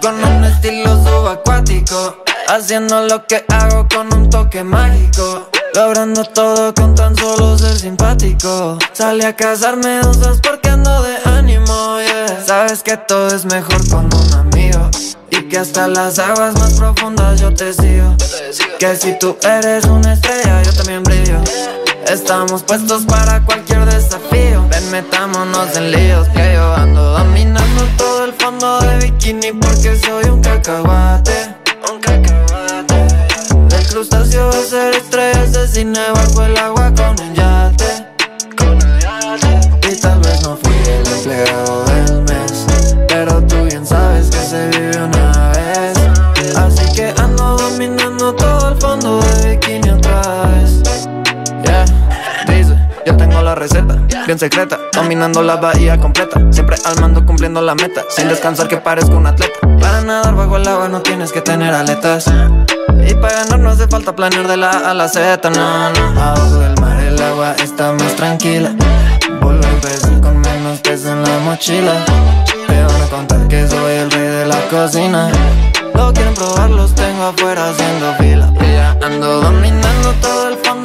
Con un estilo subacuático Haciendo lo que hago con un toque mágico Logrando todo con tan solo ser simpático. Salí a cazarme dosas porque ando de ánimo, yeah. Sabes que todo es mejor con un amigo y que hasta las aguas más profundas yo te sigo. Que si tú eres una estrella yo también brillo. Estamos puestos para cualquier desafío. Ven metámonos en líos que yo ando dominando todo el fondo de bikini Porque soy Un cacahuate Del crustáceo va a ser estrella asesina bajo el agua con el yate. Con el yate. Y tal vez no fui el empleado bien secreta, dominando la bahía completa, siempre al mando cumpliendo la meta, sin descansar que parezco un atleta. Para nadar bajo el agua no tienes que tener aletas. Y para ganar no hace falta planear de la A la Z, no, no. Abajo del mar el agua está más tranquila. Vuelvo a empezar con menos peso en la mochila. Te van a contar que soy el rey de la cocina. Lo quieren probar, los tengo afuera haciendo fila. Y ya ando dominando todo el fondo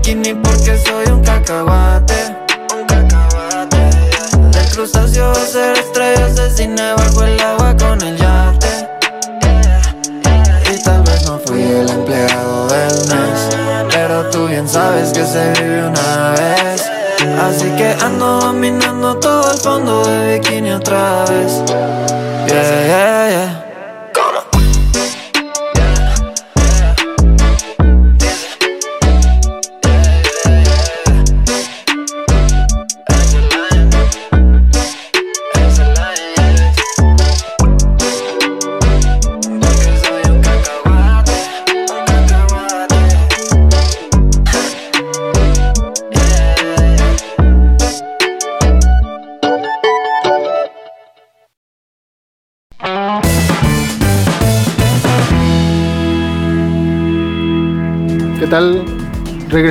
bikini porque soy un cacahuate. Un cacahuate. Del crustáceo a ser estrella asesina bajo el agua con el yate. Y tal vez no fui el empleado del mes Pero tú bien sabes que se vive una vez Así que ando dominando todo el fondo de bikini otra vez Yeah, yeah, yeah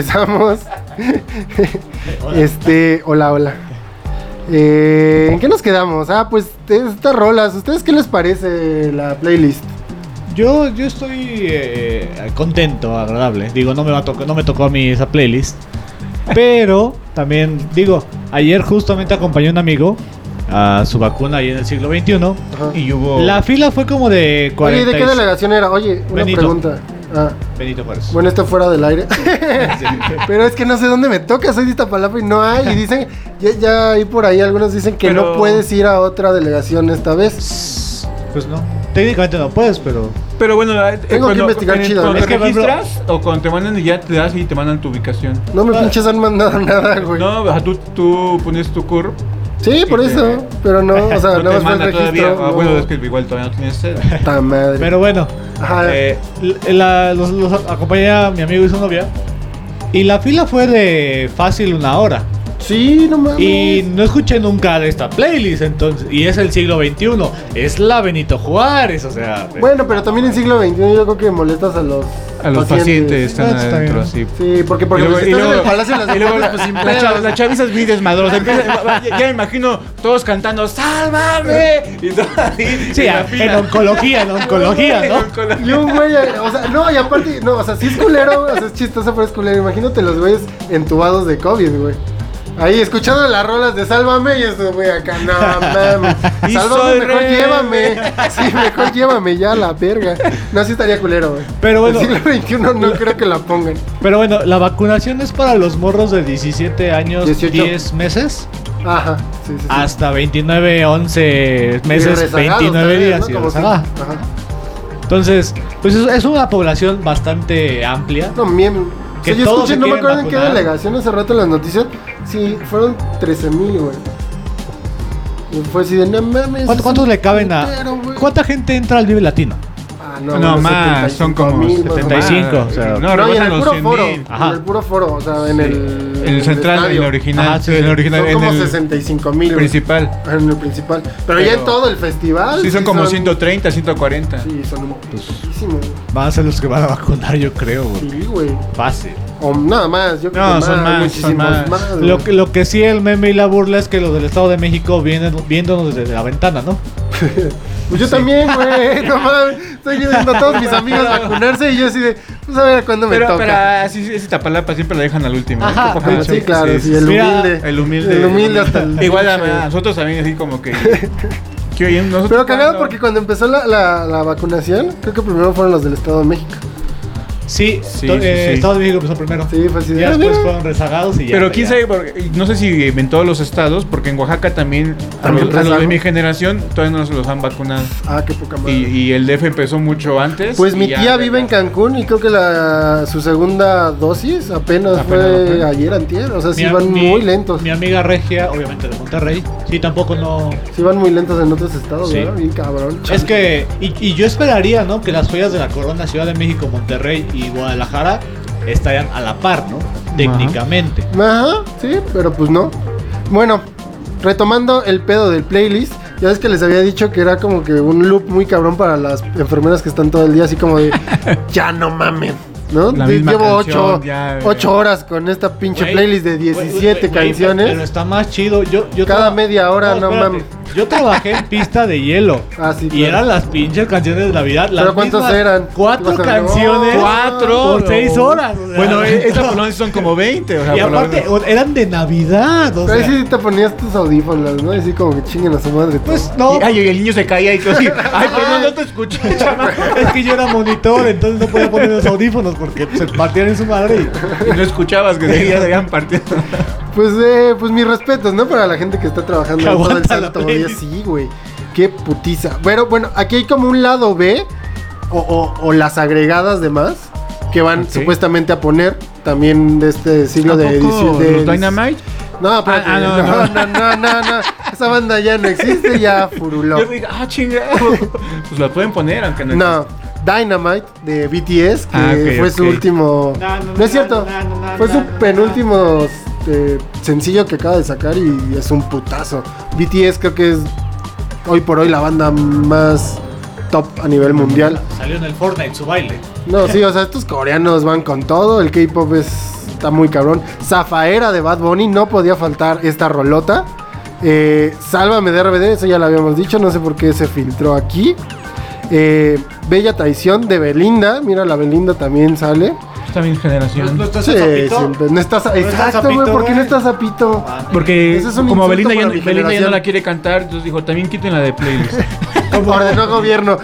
Regresamos. este, hola, hola. Eh, ¿En qué nos quedamos? Ah, pues estas rolas. ¿Ustedes qué les parece la playlist? Yo, yo estoy eh, contento, agradable. Digo, no me, va no me tocó a mí esa playlist. Pero también, digo, ayer justamente acompañé a un amigo a su vacuna ahí en el siglo XXI. Ajá. Y hubo. La fila fue como de 40. Oye, ¿de qué delegación era? Oye, una Benito. pregunta. Ah, Benito Juárez. bueno, esto fuera del aire. Pero es que no sé dónde me toca, soy de Iztapalapa y no hay. Y dicen, ya, ya hay por ahí algunos dicen que no puedes ir a otra delegación esta vez. Pues no. Técnicamente no puedes, pero. Pero bueno, eh, Tengo que investigar en- chido, Cuando ¿no? te Es que, por ejemplo- registras o cuando te mandan y ya te das y te mandan tu ubicación. No me pinches han mandado nada, güey. No, o sea, tú, tú pones tu curb. Sí, por eso. Pero no, o sea, no nada te más fue el manda registro. todavía. Ah, no. bueno, es que igual todavía no tienes sed. Puta madre. Pero bueno. Eh, la- los, los acompañé a mi amigo y su novia. Y la fila fue de fácil una hora. Sí, no mames. Y no escuché nunca de esta playlist, entonces. Y es el siglo XXI. Es la Benito Juárez, o sea. Bueno, pero también en siglo XXI yo creo que molestas a los A los pacientes están Ah, está adentro, así. Sí, porque por Y ejemplo, luego- si en luego- el Palacio de las y luego Deportes, pues sin la, pedos. cha- la chaviza es muy desmadrosa. Empieza- ya, ya me imagino todos cantando ¡Sálvame! Y todo ahí Sí, en en oncología, en oncología, En ¿no? Y un güey, o sea, no, y aparte, no, o sea, sí es culero, o sea, es chistoso, pero es culero. Imagínate los güeyes entubados de COVID, güey. Ahí escuchando las rolas de Sálvame y esto, güey, acá, no mames. Sálvame, mejor rebelde. llévame. Sí, mejor llévame ya la verga. No, sí estaría culero, güey. Pero bueno. El siglo XXI no creo que la pongan. Pero bueno, la vacunación es para los morros de 17 años, 18. 10 meses. Ajá, sí, sí. sí. Hasta 29, 11 Y meses, rezagados 29 también, días. ¿no? y Ajá. Entonces, pues es, es una población bastante amplia. No, bien. O Que sea, yo escuché, no me acuerdo en qué vacunar. delegación hace rato en las noticias. Sí, fueron 13 mil, güey. Y fue así de, no mames. ¿Cuánto- ¿Cuántos le caben a.? putero, güey". ¿Cuánta gente entra al Vive Latino? No, bueno, más, son como 75,000, más o. 75, sea. No, No, y en el puro 'cien foro. mil. Ajá. En el puro foro, o sea, en el. En el central, en el original. Ajá, sí. en el original. Son en como el 65 mil. principal. En el principal. Pero, ya Pero- en todo el festival. Sí, son como 130, 140. Sí, son un muchísimo. güey. Van a ser los que van a vacunar, yo creo. güey. Sí, güey. Fácil. O nada más, yo creo No, que son más, son muchísimos más. güey. Lo que, lo que sí el meme y la burla es que los del Estado de México vienen viéndonos desde la ventana, ¿no? Pues yo también, güey. No mames. Estoy viendo a todos mis amigos vacunarse y yo así de. Pues a ver cuándo me toca. pero así, ese Tapalapa siempre lo dejan al último. ¿eh? Ajá. Ah, sí, claro, sí, el Mira, humilde. El humilde. El humilde hasta el. Igual a, nosotros también así como que... que nosotros Pero cagado cuando- porque cuando empezó la, la, la vacunación, creo que primero fueron los del Estado de México. Sí, Sí, to- sí, eh, sí. De México empezó primero. Sí. Ya "Ah, después mira". fueron rezagados y ya. Pero quién sabe, porque- no sé si en todos los estados, porque en Oaxaca también, a ¿También los, a los de mi generación, todavía no se los han vacunado. Ah, qué poca madre. Y, y el DF empezó mucho antes. Pues mi tía vive en Cancún y creo que la su segunda dosis apenas, Apenas fue ayer antier, o sea, sí Mi- van mi- muy lentos. Mi amiga Regia, obviamente de Monterrey, sí, tampoco no. Sí van muy lentos en otros estados, Sí. ¿verdad? Bien cabrón. Es que, y, y yo esperaría, ¿no? Que las joyas de la corona, Ciudad de México, Monterrey y Guadalajara estarían a la par, ¿no? Técnicamente. Ajá, sí, pero pues no. Bueno, retomando el pedo del playlist, ya ves que les había dicho que era como que un loop muy cabrón para las enfermeras que están todo el día así como de ya no mamen. ¿No? La De- misma Llevo canción, ocho, ya, ocho horas con esta pinche Güey, playlist de güey, güey, 17 güey, güey, canciones. Pero está más chido. Yo, yo Cada media hora, no mames. Yo trabajé en pista de hielo. Ah, sí, Y claro. eran las pinches canciones de Navidad. Las ¿Pero cuántos mismas eran? Cuatro canciones. ¡Oh! Cuatro. Por seis horas. o sea. Bueno, e- esa por lo menos son como 20. O sea, Y aparte, eran de Navidad. O Pero ahí sea, sí te ponías tus audífonos, ¿no? Y así como que chinguen a su madre. pues no. Y, ay, y el niño se caía y todo así. Ay, perdón, no te escuché. Es que yo era monitor, entonces no podía poner los audífonos porque se partían en su madre. y- Y no escuchabas que se- ya se habían partido. Pues, eh, pues mis respetos, ¿no? Para la gente que está trabajando Que todo el santo día. Sí, güey. Qué putiza. Pero bueno, aquí hay como un lado B o, o- o las agregadas de más que van supuestamente a poner también de este siglo de ¿Tampoco edición de los Dynamite? No, espérate. Ah, ah, no, no, no, no. no. Esa banda ya no existe, ya furuló. Yo dije, ah, chinga. pues la pueden poner, aunque no. No, Dynamite de BTS, que Ah, fue su último. No, no, No, no, es cierto, no, no, no, fue su no, no, penúltimo este, sencillo que acaba de sacar y es un putazo. BTS creo que es hoy por hoy la banda más top a nivel mundial. Salió en el Fortnite su baile. No, sí, o sea, estos coreanos van con todo, el K-pop es, está muy cabrón. Zafaera de Bad Bunny, no podía faltar esta rolota. Eh, Sálvame de RBD, eso ya lo habíamos dicho, no sé por qué se filtró aquí. Eh, Bella Traición de Belinda, mira, la Belinda también sale. Está bien generación. estás Sí, siempre. No estás, está exacto, Zapito, güey, ¿por qué no estás Zapito? Porque es un como Belinda ya, Belinda ya no la quiere cantar, entonces dijo, también quiten la de playlist. Ordenó gobierno.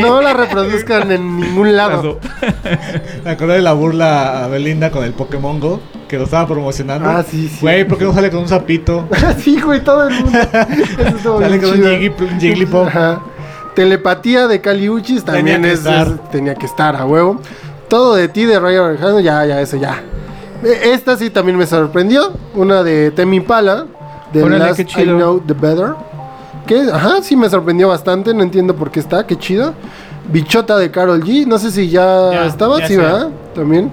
No la reproduzcan en ningún lado. Me acordé de la burla a Belinda con el Pokémon Go, que lo estaba promocionando. Ah, sí, sí. Güey, ¿por qué no sale con un sapito? sí, güey, todo el mundo. Eso Sale con un chido. Un Jigglypuff. Ajá. Telepatía de Caliuchis también Tenía es, tenía que estar a huevo. Todo de ti de Rayo Alejandro, ya, ya, eso ya. E- Esta sí también me sorprendió. Una de Temi Pala, de Órale, Last I. Know the Better. Que, ajá, sí me sorprendió bastante. No entiendo por qué está, qué chido. Bichota de Carol G, no sé si ya, Ya, estaba, ya sí. ¿verdad? También.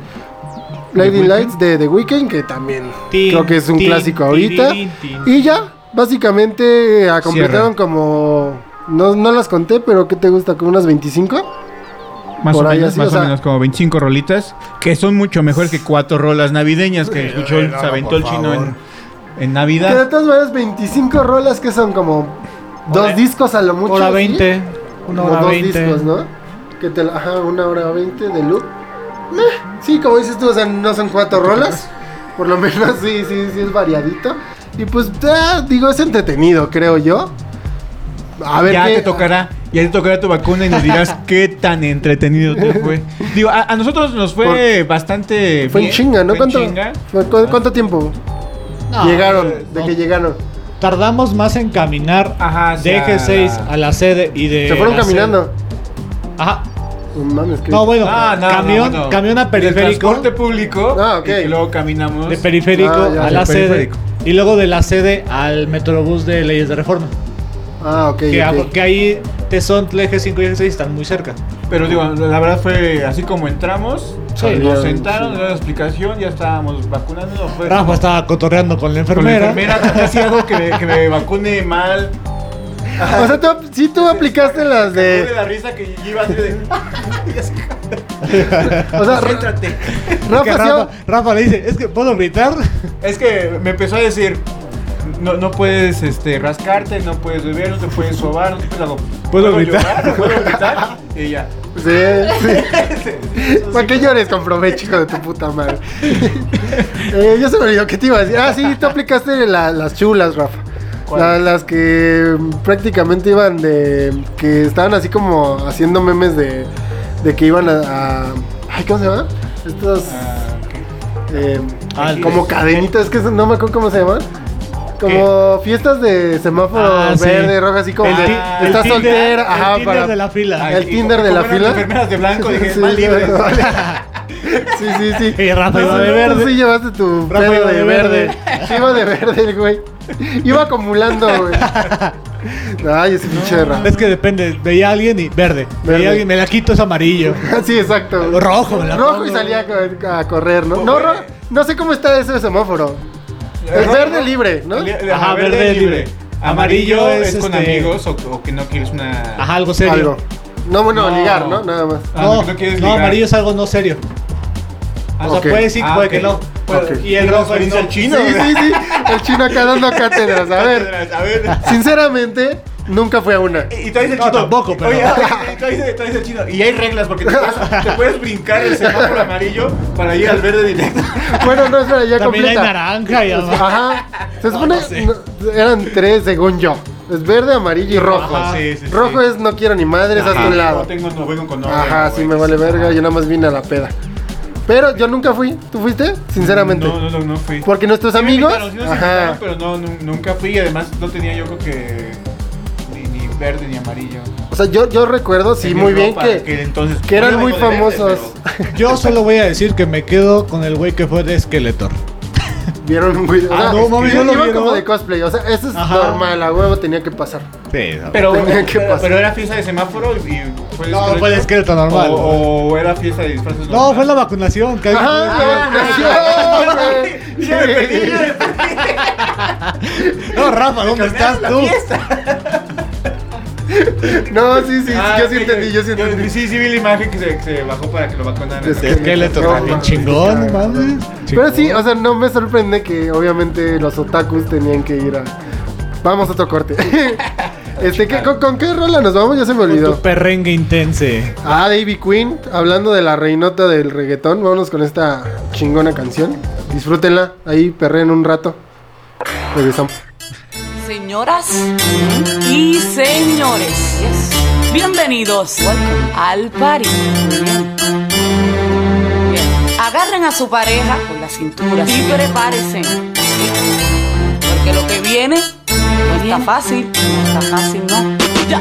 Lady? Lights de The Weeknd, que también creo que es un clásico ahorita. Y ya, básicamente completaron como. No, no las conté, pero ¿qué te gusta? ¿Como unas 25? Más Por o ahí menos, así, más o o sea- menos como 25 rolitas, que son mucho mejor que cuatro rolas navideñas que escuchó, el- no, se aventó el chino en, en Que de Navidad. todas maneras, 25 rolas que son como dos Hora- discos a lo mucho. Hora ¿sí? 20. Una Como hora dos 20. discos, ¿no? Que te, la- ajá, una hora 20 de loop. Meh, Sí, como dices tú, o sea, no son cuatro rolas. Por lo menos sí, sí, sí es variadito. Y pues, ah, digo, es entretenido, creo yo. A ver ya qué. te tocará, ya te tocará tu vacuna y nos dirás qué tan entretenido te fue. Digo, a, a nosotros nos fue bastante Fue en chinga, ¿no? fue en ¿Cuánto, chinga. fue- cu- ¿Cuánto tiempo No, llegaron? eh, De no. que llegaron. Tardamos más en caminar Ajá, de hacia G6 la- a la sede y de. Se fueron caminando. sede- Ajá. No mames, que. No, bueno, Ah, no, camión, no, no. camión a periférico. transporte público. Ah, ok. Y luego caminamos. De periférico Ah, ya, a la sede. Y luego de la sede al Metrobús de Leyes de Reforma. Ah, ok. Que, ok. que ahí Tesón, eje 5 y eje 6 están muy cerca. Pero digo, la verdad fue así como entramos, Sí. nos sentaron, nos dieron la explicación, ya estábamos vacunando. Fue Rafa como- estaba cotorreando con la con la enfermera. enfermera, casi algo que me, que me vacune mal. O sea, tú, sí tú aplicaste las de de. la risa que iba así de. O sea, Rafa, sí- Rafa, Rafa le dice, es que puedo gritar. Es que me empezó a decir. No, no puedes este, rascarte, no puedes beber, no te puedes sobar, no te puedes algo. ¿Puedo gritar? llorar? ¿Puedo gritar? Y ella. Sí, sí. ¿Para qué llores con provecho, hijo de tu puta madre? eh, yo se me olvidó que te iba a decir. Ah, sí, tú aplicaste la- las chulas, Rafa. La- las que prácticamente iban de. que estaban así como haciendo memes de. de que iban a. a- ay, ¿cómo se llama? Estos. Ah, eh, Ah, como cadenitas, es que no me acuerdo cómo se llaman. Como fiestas de semáforo Ah, sí. verde, rojo, así como El de. ti- el Estás Tinder- soltera, el ajá, Tinder para. de la fila. El Tinder de la fila. enfermeras de blanco, dije, Sí, más sí, libre. vale. Sí, sí, sí. Y Rafa iba de verde. Sí, llevaste tu Rafa pedo iba de de verde. verde. Iba de verde el güey. Iba acumulando, güey. Ay, ese pinche Rafa. Es que depende, veía a alguien y verde. Verde. Veía a alguien, me la quito, es amarillo. Sí, exacto. güey. Rojo, me la Rojo y pongo. salía a co- a correr, ¿no? No, ro- no sé cómo está ese semáforo. Es verde libre, ¿no? Ajá, Ajá, verde verde libre. libre. Amarillo Amarillo es, es con este- amigos o, o que no quieres una. Ajá, algo serio. Algo. No, bueno, No. ligar, ¿no? Nada más. Ah, no, no quieres no, ligar. amarillo es algo no serio. O sea, puede sí, Ah, puede que no. Y el rojo no. al chino. Sí, sí, sí. El chino acá dando cátedras. A ver, A ver. sinceramente, nunca fue a una. Y tú dices el No, chino. tampoco, pero- Oye, y el chino. Y hay reglas porque te puedes, te puedes brincar el semáforo amarillo para ir al verde directo. Bueno, no, espera, ya También hay completa. naranja y algo. Ajá. Se supone no sé. no, eran tres según yo. Es verde, amarillo y rojo. Ajá. Sí, sí, sí. Rojo es no quiero ni madres hasta un No lado. tengo, no vengo con Ajá, sí me vale verga. Yo nada más vine a la peda. Pero yo nunca fui. ¿Tú fuiste? Sinceramente. No, no, no, no fui. Porque nuestros Sí me amigos. invitaron, sí nos Ajá. invitaron, pero no, nu- nunca fui y además no tenía yo creo que verde ni amarillo. O sea, yo, yo recuerdo, sí, muy bien ropa, que, entonces, que eran yo muy verde, famosos. Yo solo voy a decir que me quedo con el güey que fue de Skeletor. Vieron un video. Ah, o sea, no, mami, ¿no lo vieron? como de cosplay. O sea, eso es Ajá. normal. A huevo tenía que pasar. Sí, Pero, Tenía que pero, pasar. pero era fiesta de semáforo y, fue No, esqueleto. fue el esqueleto normal. O, o era fiesta de disfraces No, normal. fue la vacunación. que- Ajá, Ah, la vacunación, No, Rafa, ¿dónde estás tú? No, sí, sí, Ah, yo sí entendí, yo sí entendí. Sí, sí vi la imagen que se, que se bajó para que lo vacunaran. Es que- No, también mames, chingón, mames. Pero sí, o sea, no me sorprende que obviamente los otakus tenían que ir a. Vamos a otro corte. este, ¿qué- con, con qué rola nos vamos? Ya se me Con olvidó. tu perrengue intense. Ah, Davy Queen, hablando de la reinota del reggaetón. Vámonos con esta chingona canción. Disfrútenla, ahí perren un rato. Regresamos. Señoras y señores, bienvenidos al party. Bien. Agarren a su pareja por la cintura y prepárense. Porque lo que viene no está fácil, no está fácil, no. Ya.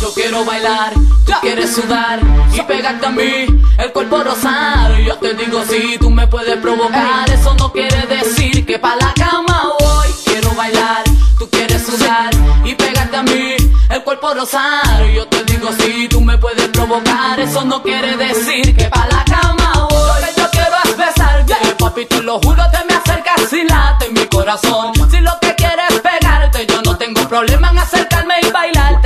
Yo quiero bailar, tú quieres sudar y pegarte a mí, el cuerpo rosar. Yo te digo si tú me puedes provocar, eso no quiere decir que pa' la cama voy. Quiero bailar, a mí, el cuerpo rosar. Yo te digo si tú me puedes provocar, eso no quiere decir que pa' la cama voy. Lo que yo quiero es besarte, papi, te lo juro, te me acercas y late mi corazón. Si lo que quieres es pegarte, yo no tengo problema en acercarme y bailarte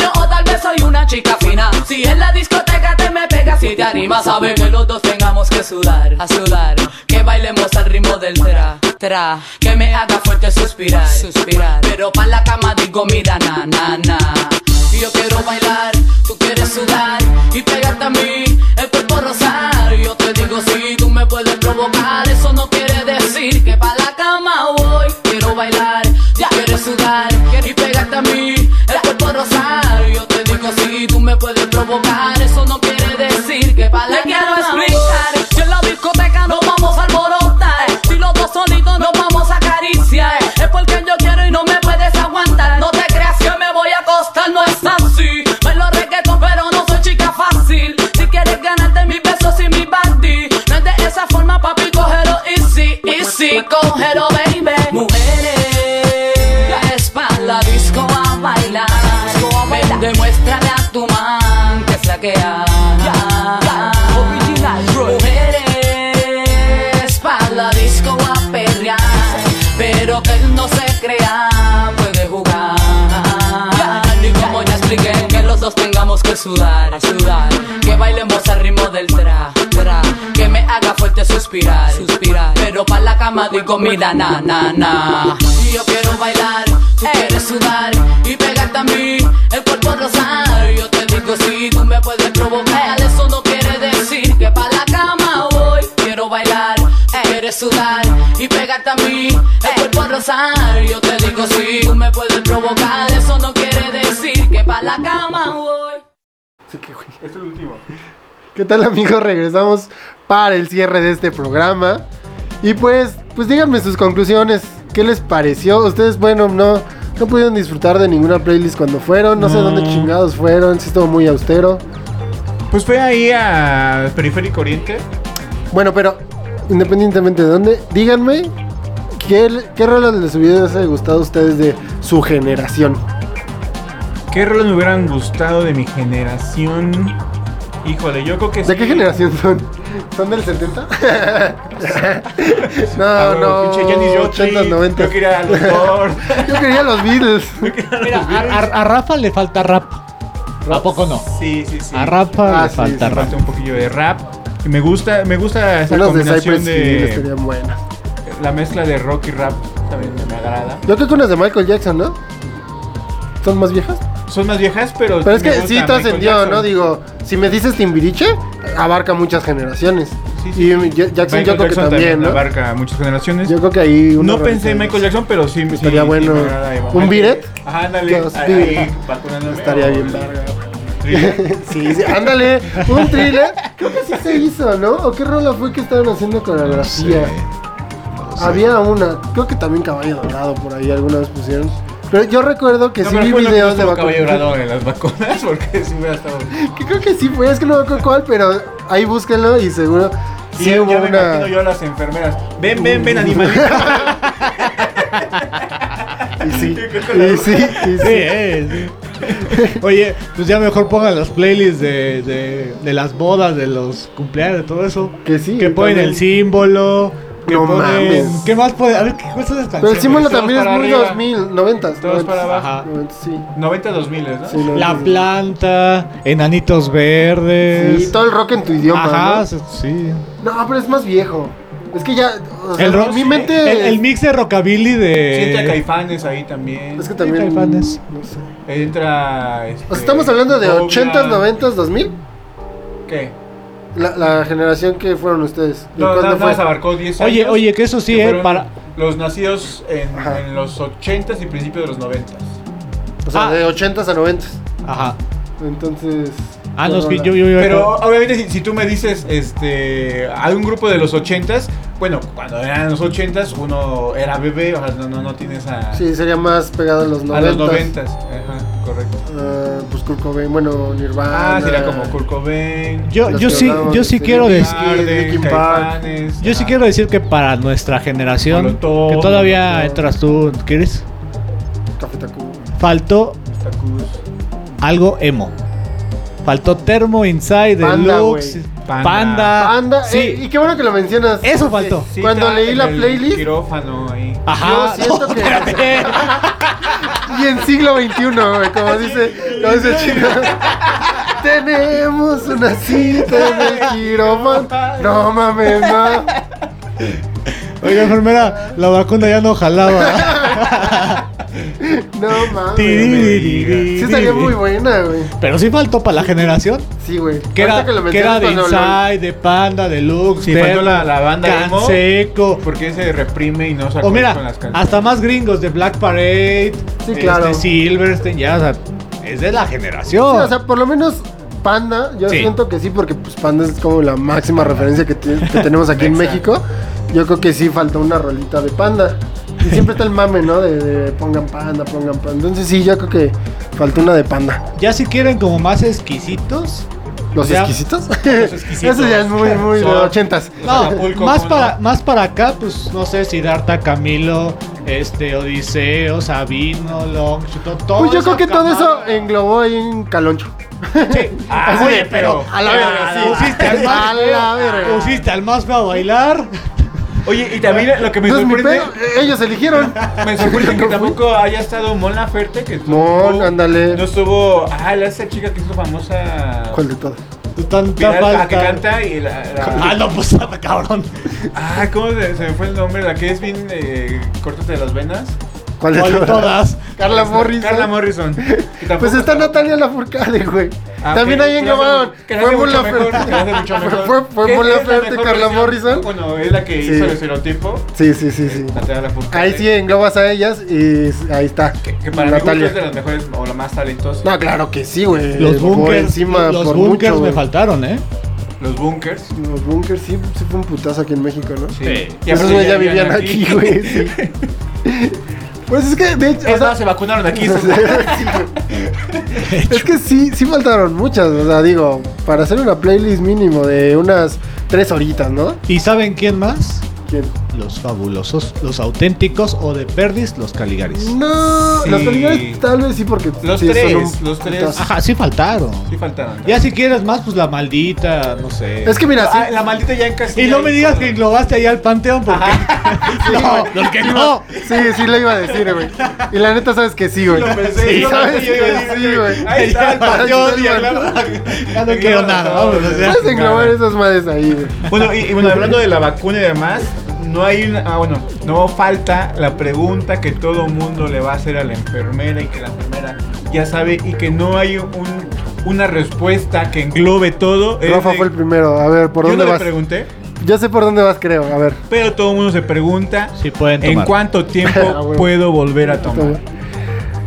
chica fina. Si en la discoteca te me pegas si te animas, sabe que los dos tengamos que sudar, a sudar. Que bailemos al ritmo del tra, tra. Que me haga fuerte suspirar, suspirar. Pero pa' la cama digo, mira, na, na, na. Yo quiero bailar, tú quieres sudar y pegarte a mí, el cuerpo rosar. Yo te digo si tú me puedes provocar, eso no quiere decir que pa' la cama voy. Quiero bailar, ya quieres sudar me puedes provocar, eso no quiere decir que pa' la cama explicar. Si en la discoteca nos vamos a alborotar, si los dos solitos nos vamos a acariciar, es porque yo quiero y no me puedes aguantar. No te creas que me voy a acostar, no es así. Bailo reggaeton, pero no soy chica fácil. Si quieres ganarte mis besos y mi body, no es de esa forma, papi, cógelo easy, easy, cógelo, que. Original, Mujeres, pa' la disco a perrear. Pero que él no se crea, puede jugar. Y como ya expliqué, que los dos tengamos que sudar, sudar. Que bailemos al ritmo del tra, tra. Que me haga fuerte suspirar, suspirar. Pero pa' la cama digo, mira, na, na, na. Y yo quiero bailar, tú quieres sudar. Y pegarte a mí, el cuerpo. Yo te digo, si tú me puedes provocar. Eso no quiere decir que pa' la cama voy. Quiero bailar, quieres sudar. Y pegarte a mí, el cuerpo rosar. Yo te digo, si tú me puedes provocar. Eso no quiere decir que pa' la cama voy. Es el último. ¿Qué tal amigos? Regresamos para el cierre de este programa. Y pues, pues díganme sus conclusiones. ¿Qué les pareció? Ustedes, bueno, no, no pudieron disfrutar de ninguna playlist cuando fueron. No, sé dónde chingados fueron. Sí estuvo muy austero. Pues fue ahí a Periférico Oriente. Bueno, pero independientemente de dónde, díganme qué, qué rolas de su video les ha gustado a ustedes de su generación. ¿Qué roles me hubieran gustado de mi generación? Híjole, yo creo que ¿De sí. qué generación son? ¿Son del 70? no, Ah, bueno, no, pinche Janis Joplin, 80, 90. Yo quería a los Doors. Yo quería los Beatles. Mira, a, a- a Rafa le falta rap. ¿A poco no? Sí, sí, sí. A Rafa Ah, le sí, falta sí, rap. Falta un poquillo de rap. Y me gusta, me gusta esa Unos de combinación de, estarían buenas. la mezcla de rock y rap también me agrada. Yo creo que unas de Michael Jackson, ¿no? ¿Son más viejas? Son más viejas, pero Pero es me que sí trascendió. ¿no? Digo, si me dices Timbiriche, abarca muchas generaciones. Sí, sí, y Ja- Jackson Michael yo creo que también, ¿no? abarca muchas generaciones. Yo creo que ahí... no pensé en Michael Jackson, pero sí, Estaría sí bueno. ¿Un It? Ajá, ándale. Dos ahí, Estaría bien. Sí, sí, ándale, un thriller. Creo que sí se hizo, ¿no? ¿O qué rola fue que estaban haciendo coreografía? Había una, creo que también Caballo Dorado por ahí alguna vez pusieron. Pero yo recuerdo que No, sí vi videos de dorado en las vacunas, porque si hubiera estado. Que creo que sí fue, es que no me cuál, pero ahí búsquenlo y seguro Sí, sí ya hubo me imagino una. yo a las enfermeras. Ven, ven, ven, animalito. Y sí, y sí, y Sí, sí. eh, sí. Oye, pues ya mejor pongan las playlists de, de, de las bodas, de los cumpleaños, de todo eso. Que sí, Que ponen también. el símbolo. Que No ponen, mames. ¿Qué más puede? A ver, ¿qué esa Pero el símbolo también es muy arriba. 2000, 90. Todos para abajo. Ajá. Sí. 90 2000, ¿no? sí, no, La sí. planta, enanitos verdes. Sí, todo el rock en tu idioma. Ajá, ¿no? sí. No, pero es más viejo. Es que ya. O sea, El rock- mi mente. El, el mix de rockabilly Siente a de. Caifanes ahí también. Es que también. Caifanes. No sé. Entra. Este, O sea, estamos hablando de Bobia. 80s, 90s, 2000. ¿Qué? La, la generación que fueron ustedes. ¿De No, cuándo nada fue? más abarcó 10 años. Oye, oye, que eso sí, que eh, fueron para... Los nacidos en, Ajá. en los 80s y principios de los 90s. O sea, Ah. de 80 a 90. Ajá. Entonces. Ah, no, es que yo, yo, yo- Pero obviamente si, si tú me dices, este, hay un grupo de los 80s, bueno, cuando eran los 80s uno era bebé, o sea, no, no, no tienes a, Sí, sería más pegado a los 90. a los 90s. Ajá, correcto. Ah, pues Kurt Cobain, bueno, Nirvana. Ah, sería como Kurt Cobain. Yo, yo sí, yo sí quiero decir... Yo sí quiero decir que para nuestra generación, Molotov, que todavía Molotov. entras tú, ¿quieres? Café Tacuba. Faltó Tacuz. algo emo. Faltó Thermo Inside Deluxe, Panda. Panda. Anda, sí. eh, y qué bueno que lo mencionas. Eso faltó. Sí, Cuando leí la playlist- Quirófano ahí. Ajá. Yo siento no, que- espérate. Y en siglo XXI, güey, como dice, como dice el chico. Tenemos una cita en el quirófano. No mames, no. Oiga, enfermera, la vacuna ya no jalaba. No mames. Sí estaría muy buena, güey. Pero sí faltó para la generación. Sí, güey. Que era, lo que era de Inside, de Panda, Deluxe, Sí, Thermo, faltó la- la banda emo. Canseco. Porque se reprime y no O mira, con las canciones. hasta más gringos de Black Parade, Sí, claro. este, Silverstein, ya, o sea, es de la generación. Sí, o sea, por lo menos Panda, yo Sí. siento que sí, porque pues Panda es como la máxima referencia que, tenemos aquí en. México. Yo creo que sí falta una rolita de Panda. Y siempre está el mame, ¿no? De, de pongan Panda, pongan Panda. Entonces sí, yo creo que falta una de Panda. ya si quieren como más exquisitos. ¿Los Ya. exquisitos? exquisitos. Eso ya es muy, muy de ochentas. No, Acapulco, más ¿cómo para, no? más para acá, pues no sé si Darta, Camilo, este, Odiseo, Sabino, Longshot, todo Pues yo creo que todo eso englobó ahí en Caloncho. Sí. Ah, oye, pero- a la Ah, verga, sí. Pusiste al A más la feo, verga. pusiste al más feo a bailar. Oye, y también lo que me No sorprende, eh, ellos eligieron. me sorprende que tampoco haya estado Mon Laferte, que Mon, ándale. No estuvo, ah, la- esa chica que hizo famosa. ¿Cuál de todas? Tanta falta. que canta y la, la- Ah, no, pues cabrón. Ah, ¿cómo se, se me fue el nombre? La que es bien eh, córtate las venas. ¿Cuál de ¿Cuál de todas? todas? Carla Morrison. Carla Morrison. Pues está estaba- Natalia Lafourcade, güey. Ah, También ahí la Fue hace Mon. Fue, fue ¿Qué Mon Laferte, Carla versión? Morrison. Bueno, es la que Sí. hizo el estereotipo. Sí, sí, sí, sí. Natalia Lafourcade. Ahí sí englobas a ellas y ahí está. Que, que para mí Natalia. es de las mejores o la más talentosa. No, claro que sí, güey. Los Por bunkers, encima, los por bunkers mucho, me faltaron, ¿eh? Los bunkers. Los bunkers sí, sí fue un putazo aquí en México, ¿no? Sí. Y Esos ya vivían aquí, güey. Pues es que, de hecho, o Es sea, más, se vacunaron aquí. es que sí, sí faltaron muchas. O sea, digo, para hacer una playlist mínimo de unas tres horitas, ¿no? ¿Y saben quién más? ¿Quién? Los fabulosos, los auténticos o de Perdis, los Caligaris. No, Sí. los Caligaris tal vez sí, porque Los sí, son tres, un los tres. putazo. Ajá, sí faltaron. Sí faltaron. Ya si quieres más, pues la maldita, no sé. Es que mira, sí. Ah, la maldita ya en Castilla. Y no me digas que englobaste ahí al panteón porque. no, los que no. Sí, sí lo iba a decir, güey. Y la neta sabes que sí, güey. Lo pensé, Sí, yo lo sabes pensé, yo que iba a decir, sí, güey. Ahí está el panteón y Ya no quiero nada, vamos. o sea. Puedes englobar esas madres ahí, güey. Bueno, y, y bueno, hablando de la vacuna y demás, no hay una, ah, bueno, no falta la pregunta que todo mundo le va a hacer a la enfermera y que la enfermera ya sabe y que no hay un, una respuesta que englobe todo. Rafa de- fue el primero. A ver, ¿por Yo dónde no le vas? pregunté, Ya sé por dónde vas, creo. A ver. pero todo el mundo se pregunta Sí pueden en tomar. cuánto Ah, tiempo huevo. puedo volver a tomar.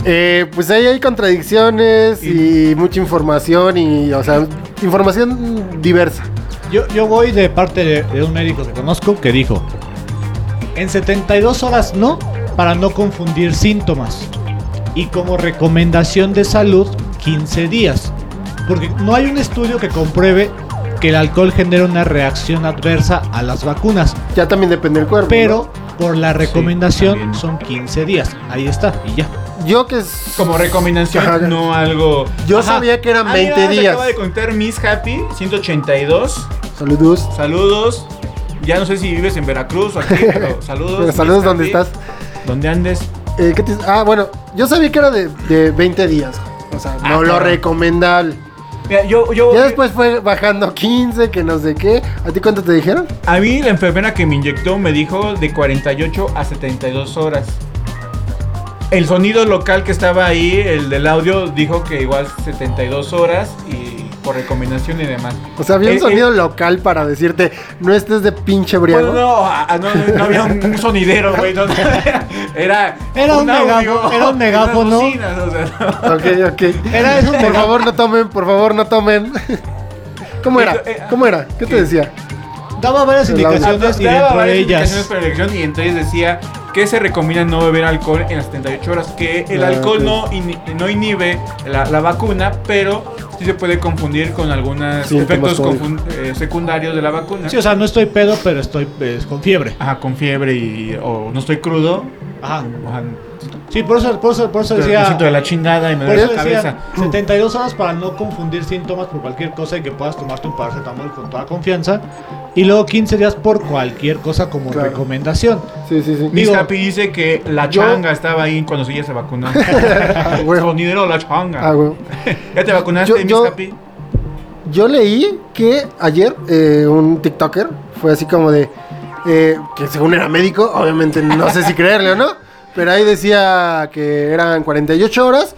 Eh, pues ahí hay contradicciones y mucha información y, o sea, información diversa. Yo, yo voy de parte de, de un médico que conozco que dijo: En 72 horas no, para no confundir síntomas. Y como recomendación de salud, 15 días. Porque no hay un estudio que compruebe que el alcohol genera una reacción adversa a las vacunas. Ya también depende del cuerpo. Pero por la recomendación son 15 días. Ahí está, y ya. Yo que es. Como recomendación, Ajá. no algo. Yo Ajá. sabía que eran Ah, 20 mira, se días. acaba de contar Miss Happy 182. Saludos. Saludos. Ya no sé si vives en Veracruz o aquí, pero saludos. Pero saludos donde estás. Donde andes. Eh, ¿qué te- Ah, bueno, yo sabía que era de, de 20 días. O sea, Ah, no lo recomendable. Mira, yo, yo, Ya después fue bajando 15, que no sé qué. ¿A ti cuánto te dijeron? A mí la enfermera que me inyectó me dijo de 48 a 72 horas. El sonido local que estaba ahí, el del audio, dijo que igual 72 horas y por recomendación y demás. O sea, había un Eh, sonido local para decirte, no estés de pinche briago. Bueno, no, ah, no, no había un, un sonidero, güey. no, no, era, Era un megáfono, era un megáfono. unas bocinas, o sea, no. Ok, ok. Era eso, Por favor, no tomen, por favor, no tomen. ¿Cómo era? Eh, ¿Cómo era? ¿Qué te decía? Daba varias indicaciones y dentro de ellas. por elección y entre ellas decía que se recomienda no beber alcohol en las 78 horas, que el Ah, alcohol no, ini- no inhibe la, la vacuna, pero sí se puede confundir con algunos Síntomas efectos COVID. confun- eh, secundarios de la vacuna. Sí, o sea, no estoy pedo, pero estoy pues, con fiebre. Ajá, con fiebre y o no estoy crudo. Ajá. Ajá, Sí, por eso, por eso, por eso pero me decía. siento de la chingada y me Por duele eso la decía cabeza. 72 horas para no confundir síntomas por cualquier cosa y que puedas tomarte un paracetamol con toda confianza. Y luego 15 días por cualquier cosa como Claro. recomendación. Sí, sí, sí. Miss Digo- Happy dice que la Yo- changa estaba ahí cuando ella se vacunó. Ah. Sonidero la changa. Ah. ¿Ya te vacunaste, Yo- Miss yo- Happy? Yo leí que ayer eh, un TikToker fue así como de. eh, que según era médico, obviamente no sé si creerle o no. Pero ahí decía que eran 48 horas.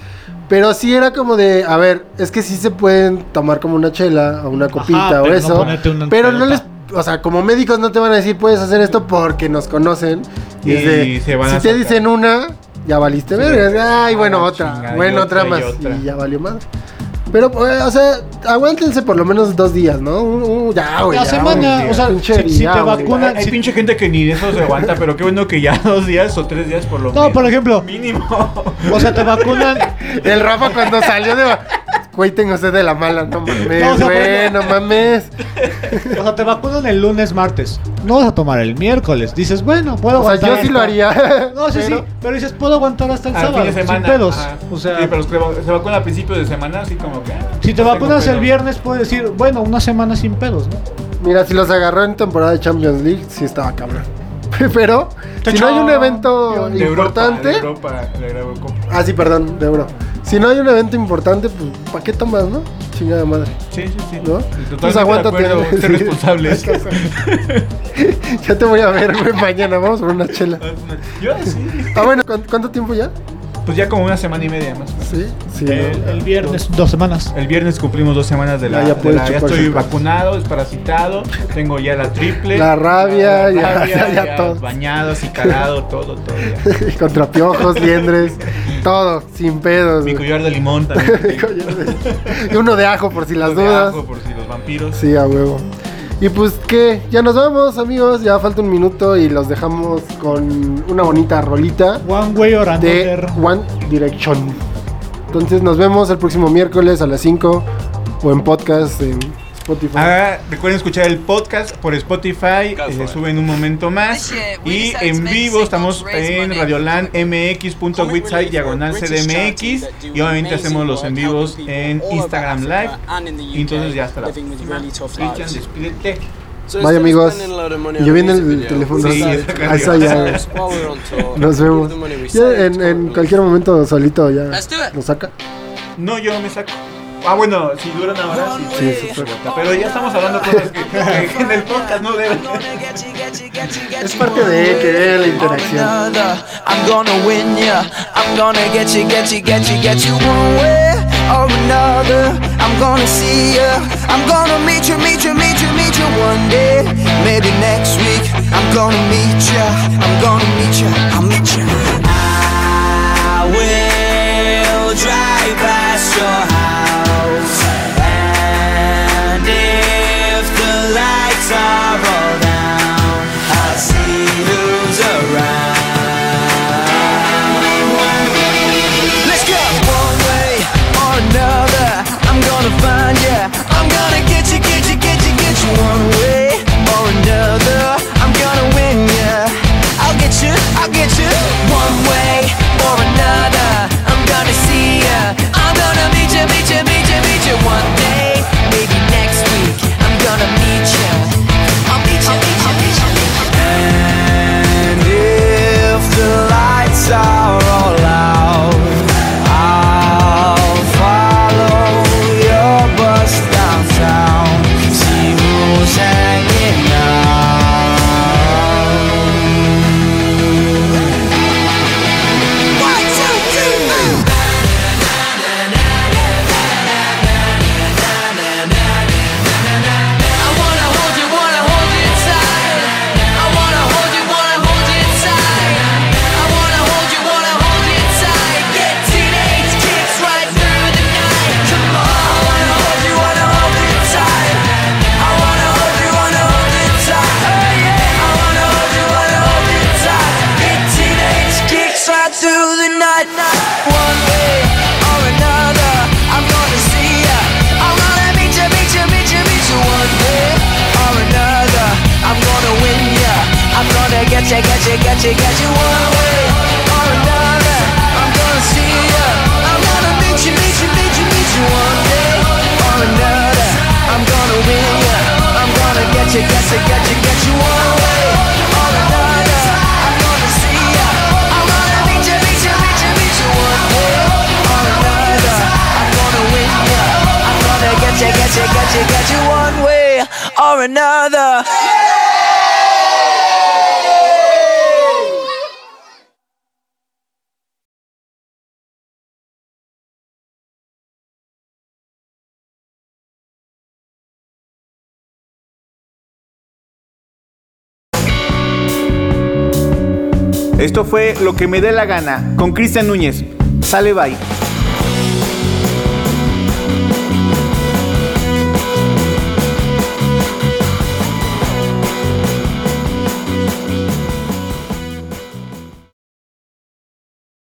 Pero sí era como de. A ver, es que sí se pueden tomar como una chela o una copita o pero no eso. una pero no les. O sea, como médicos no te van a decir puedes hacer esto porque nos conocen. Y, es de, Y se van si a te sacar. dicen una, ya valiste verga. Ay, bueno, Ah, otra. bueno, otra, otra, y más. otra. Y ya valió más. Pero, eh, o sea, aguántense por lo menos dos días, ¿no? Un- un- ya, güey. La ya, semana, güey, o sea, pinche si, si ya, te güey. vacunan. Hay si- pinche gente que ni de eso se aguanta, pero qué bueno que ya dos días o tres días por lo No, menos. por ejemplo, Mínimo. o sea, te vacunan. El Rafa cuando salió de. Güey, tengo sed de la mala, no mames, No, güey, no mames. O sea, te vacunan el lunes, martes. No vas a tomar el miércoles. Dices, bueno, puedo O sea, aguantar. yo sí lo hasta- haría. No, sí, pero- sí. Pero dices, puedo aguantar hasta el Al sábado. fin de semana. Sin pedos. ajá. O sea, Sí, pero se vacunan a principios de semana, así como que. ah, si te tengo vacunas el viernes, puedes decir, bueno, una semana sin pedos, ¿no? Mira, si los agarró en temporada de Champions League, sí estaba cabrón. Pero, si no hay un evento De Europa, importante. de Europa, de. Ah, sí, perdón, de euro. Si no hay un evento importante, pues, ¿para qué tomas, no? Chingada madre. Sí, sí, sí. ¿No? Pues aguántate. de acuerdo, ser Sí. responsables. Ya te voy a ver, güey, mañana. Vamos por una chela. Yo sí. Ah, bueno, ¿cuán- ¿cuánto tiempo ya? Pues ya como una semana y media más. Sí, sí. El, ¿no? el viernes, dos semanas. El viernes cumplimos dos semanas de la. Ya, ya de la- estoy vacunado, desparasitado. Tengo ya la triple. La rabia, la ya, rabia, ya, ya todo. Bañado, así calado, todo, todo. ya. Contra piojos, liendres, todo, sin pedos. Mi collar de limón también. y uno de ajo por si las De dudas. ajo, por si los vampiros. Sí, a huevo. Y pues que ya nos vamos, amigos. Ya falta un minuto y los dejamos con una bonita rolita One way or de. One Direction. Entonces nos vemos el próximo miércoles a las 5 o en podcast en Spotify. Ah, recuerden escuchar el podcast por Spotify, eh, se sube en un momento más. Y en vivo estamos en radiolandmx.witsite diagonal CDMX. Y obviamente hacemos los en vivos en Instagram Live. Y entonces ya está la Christian, despídete. Bye, amigos. Yo viene el, el teléfono. Sí, ahí está ya. Nos vemos. Ya en, en cualquier momento solito ya nos saca. No, yo me saco. Ah, bueno, si dura una hora, sí, Sí, sí, súper. Pero ya estamos hablando cosas que, que en el podcast no deben. Es parte de que vea la interacción. I'm gonna win ya. I'm gonna get you, get you, get you, get you one way or another. I'm gonna see ya. I'm gonna meet you, meet you, meet you, meet you one day. Maybe next week. I'm gonna meet ya. I'm gonna meet ya. I'll meet ya. I will drive past your house. Esto fue Lo que me dé la gana con Cristian Núñez. Sale bye.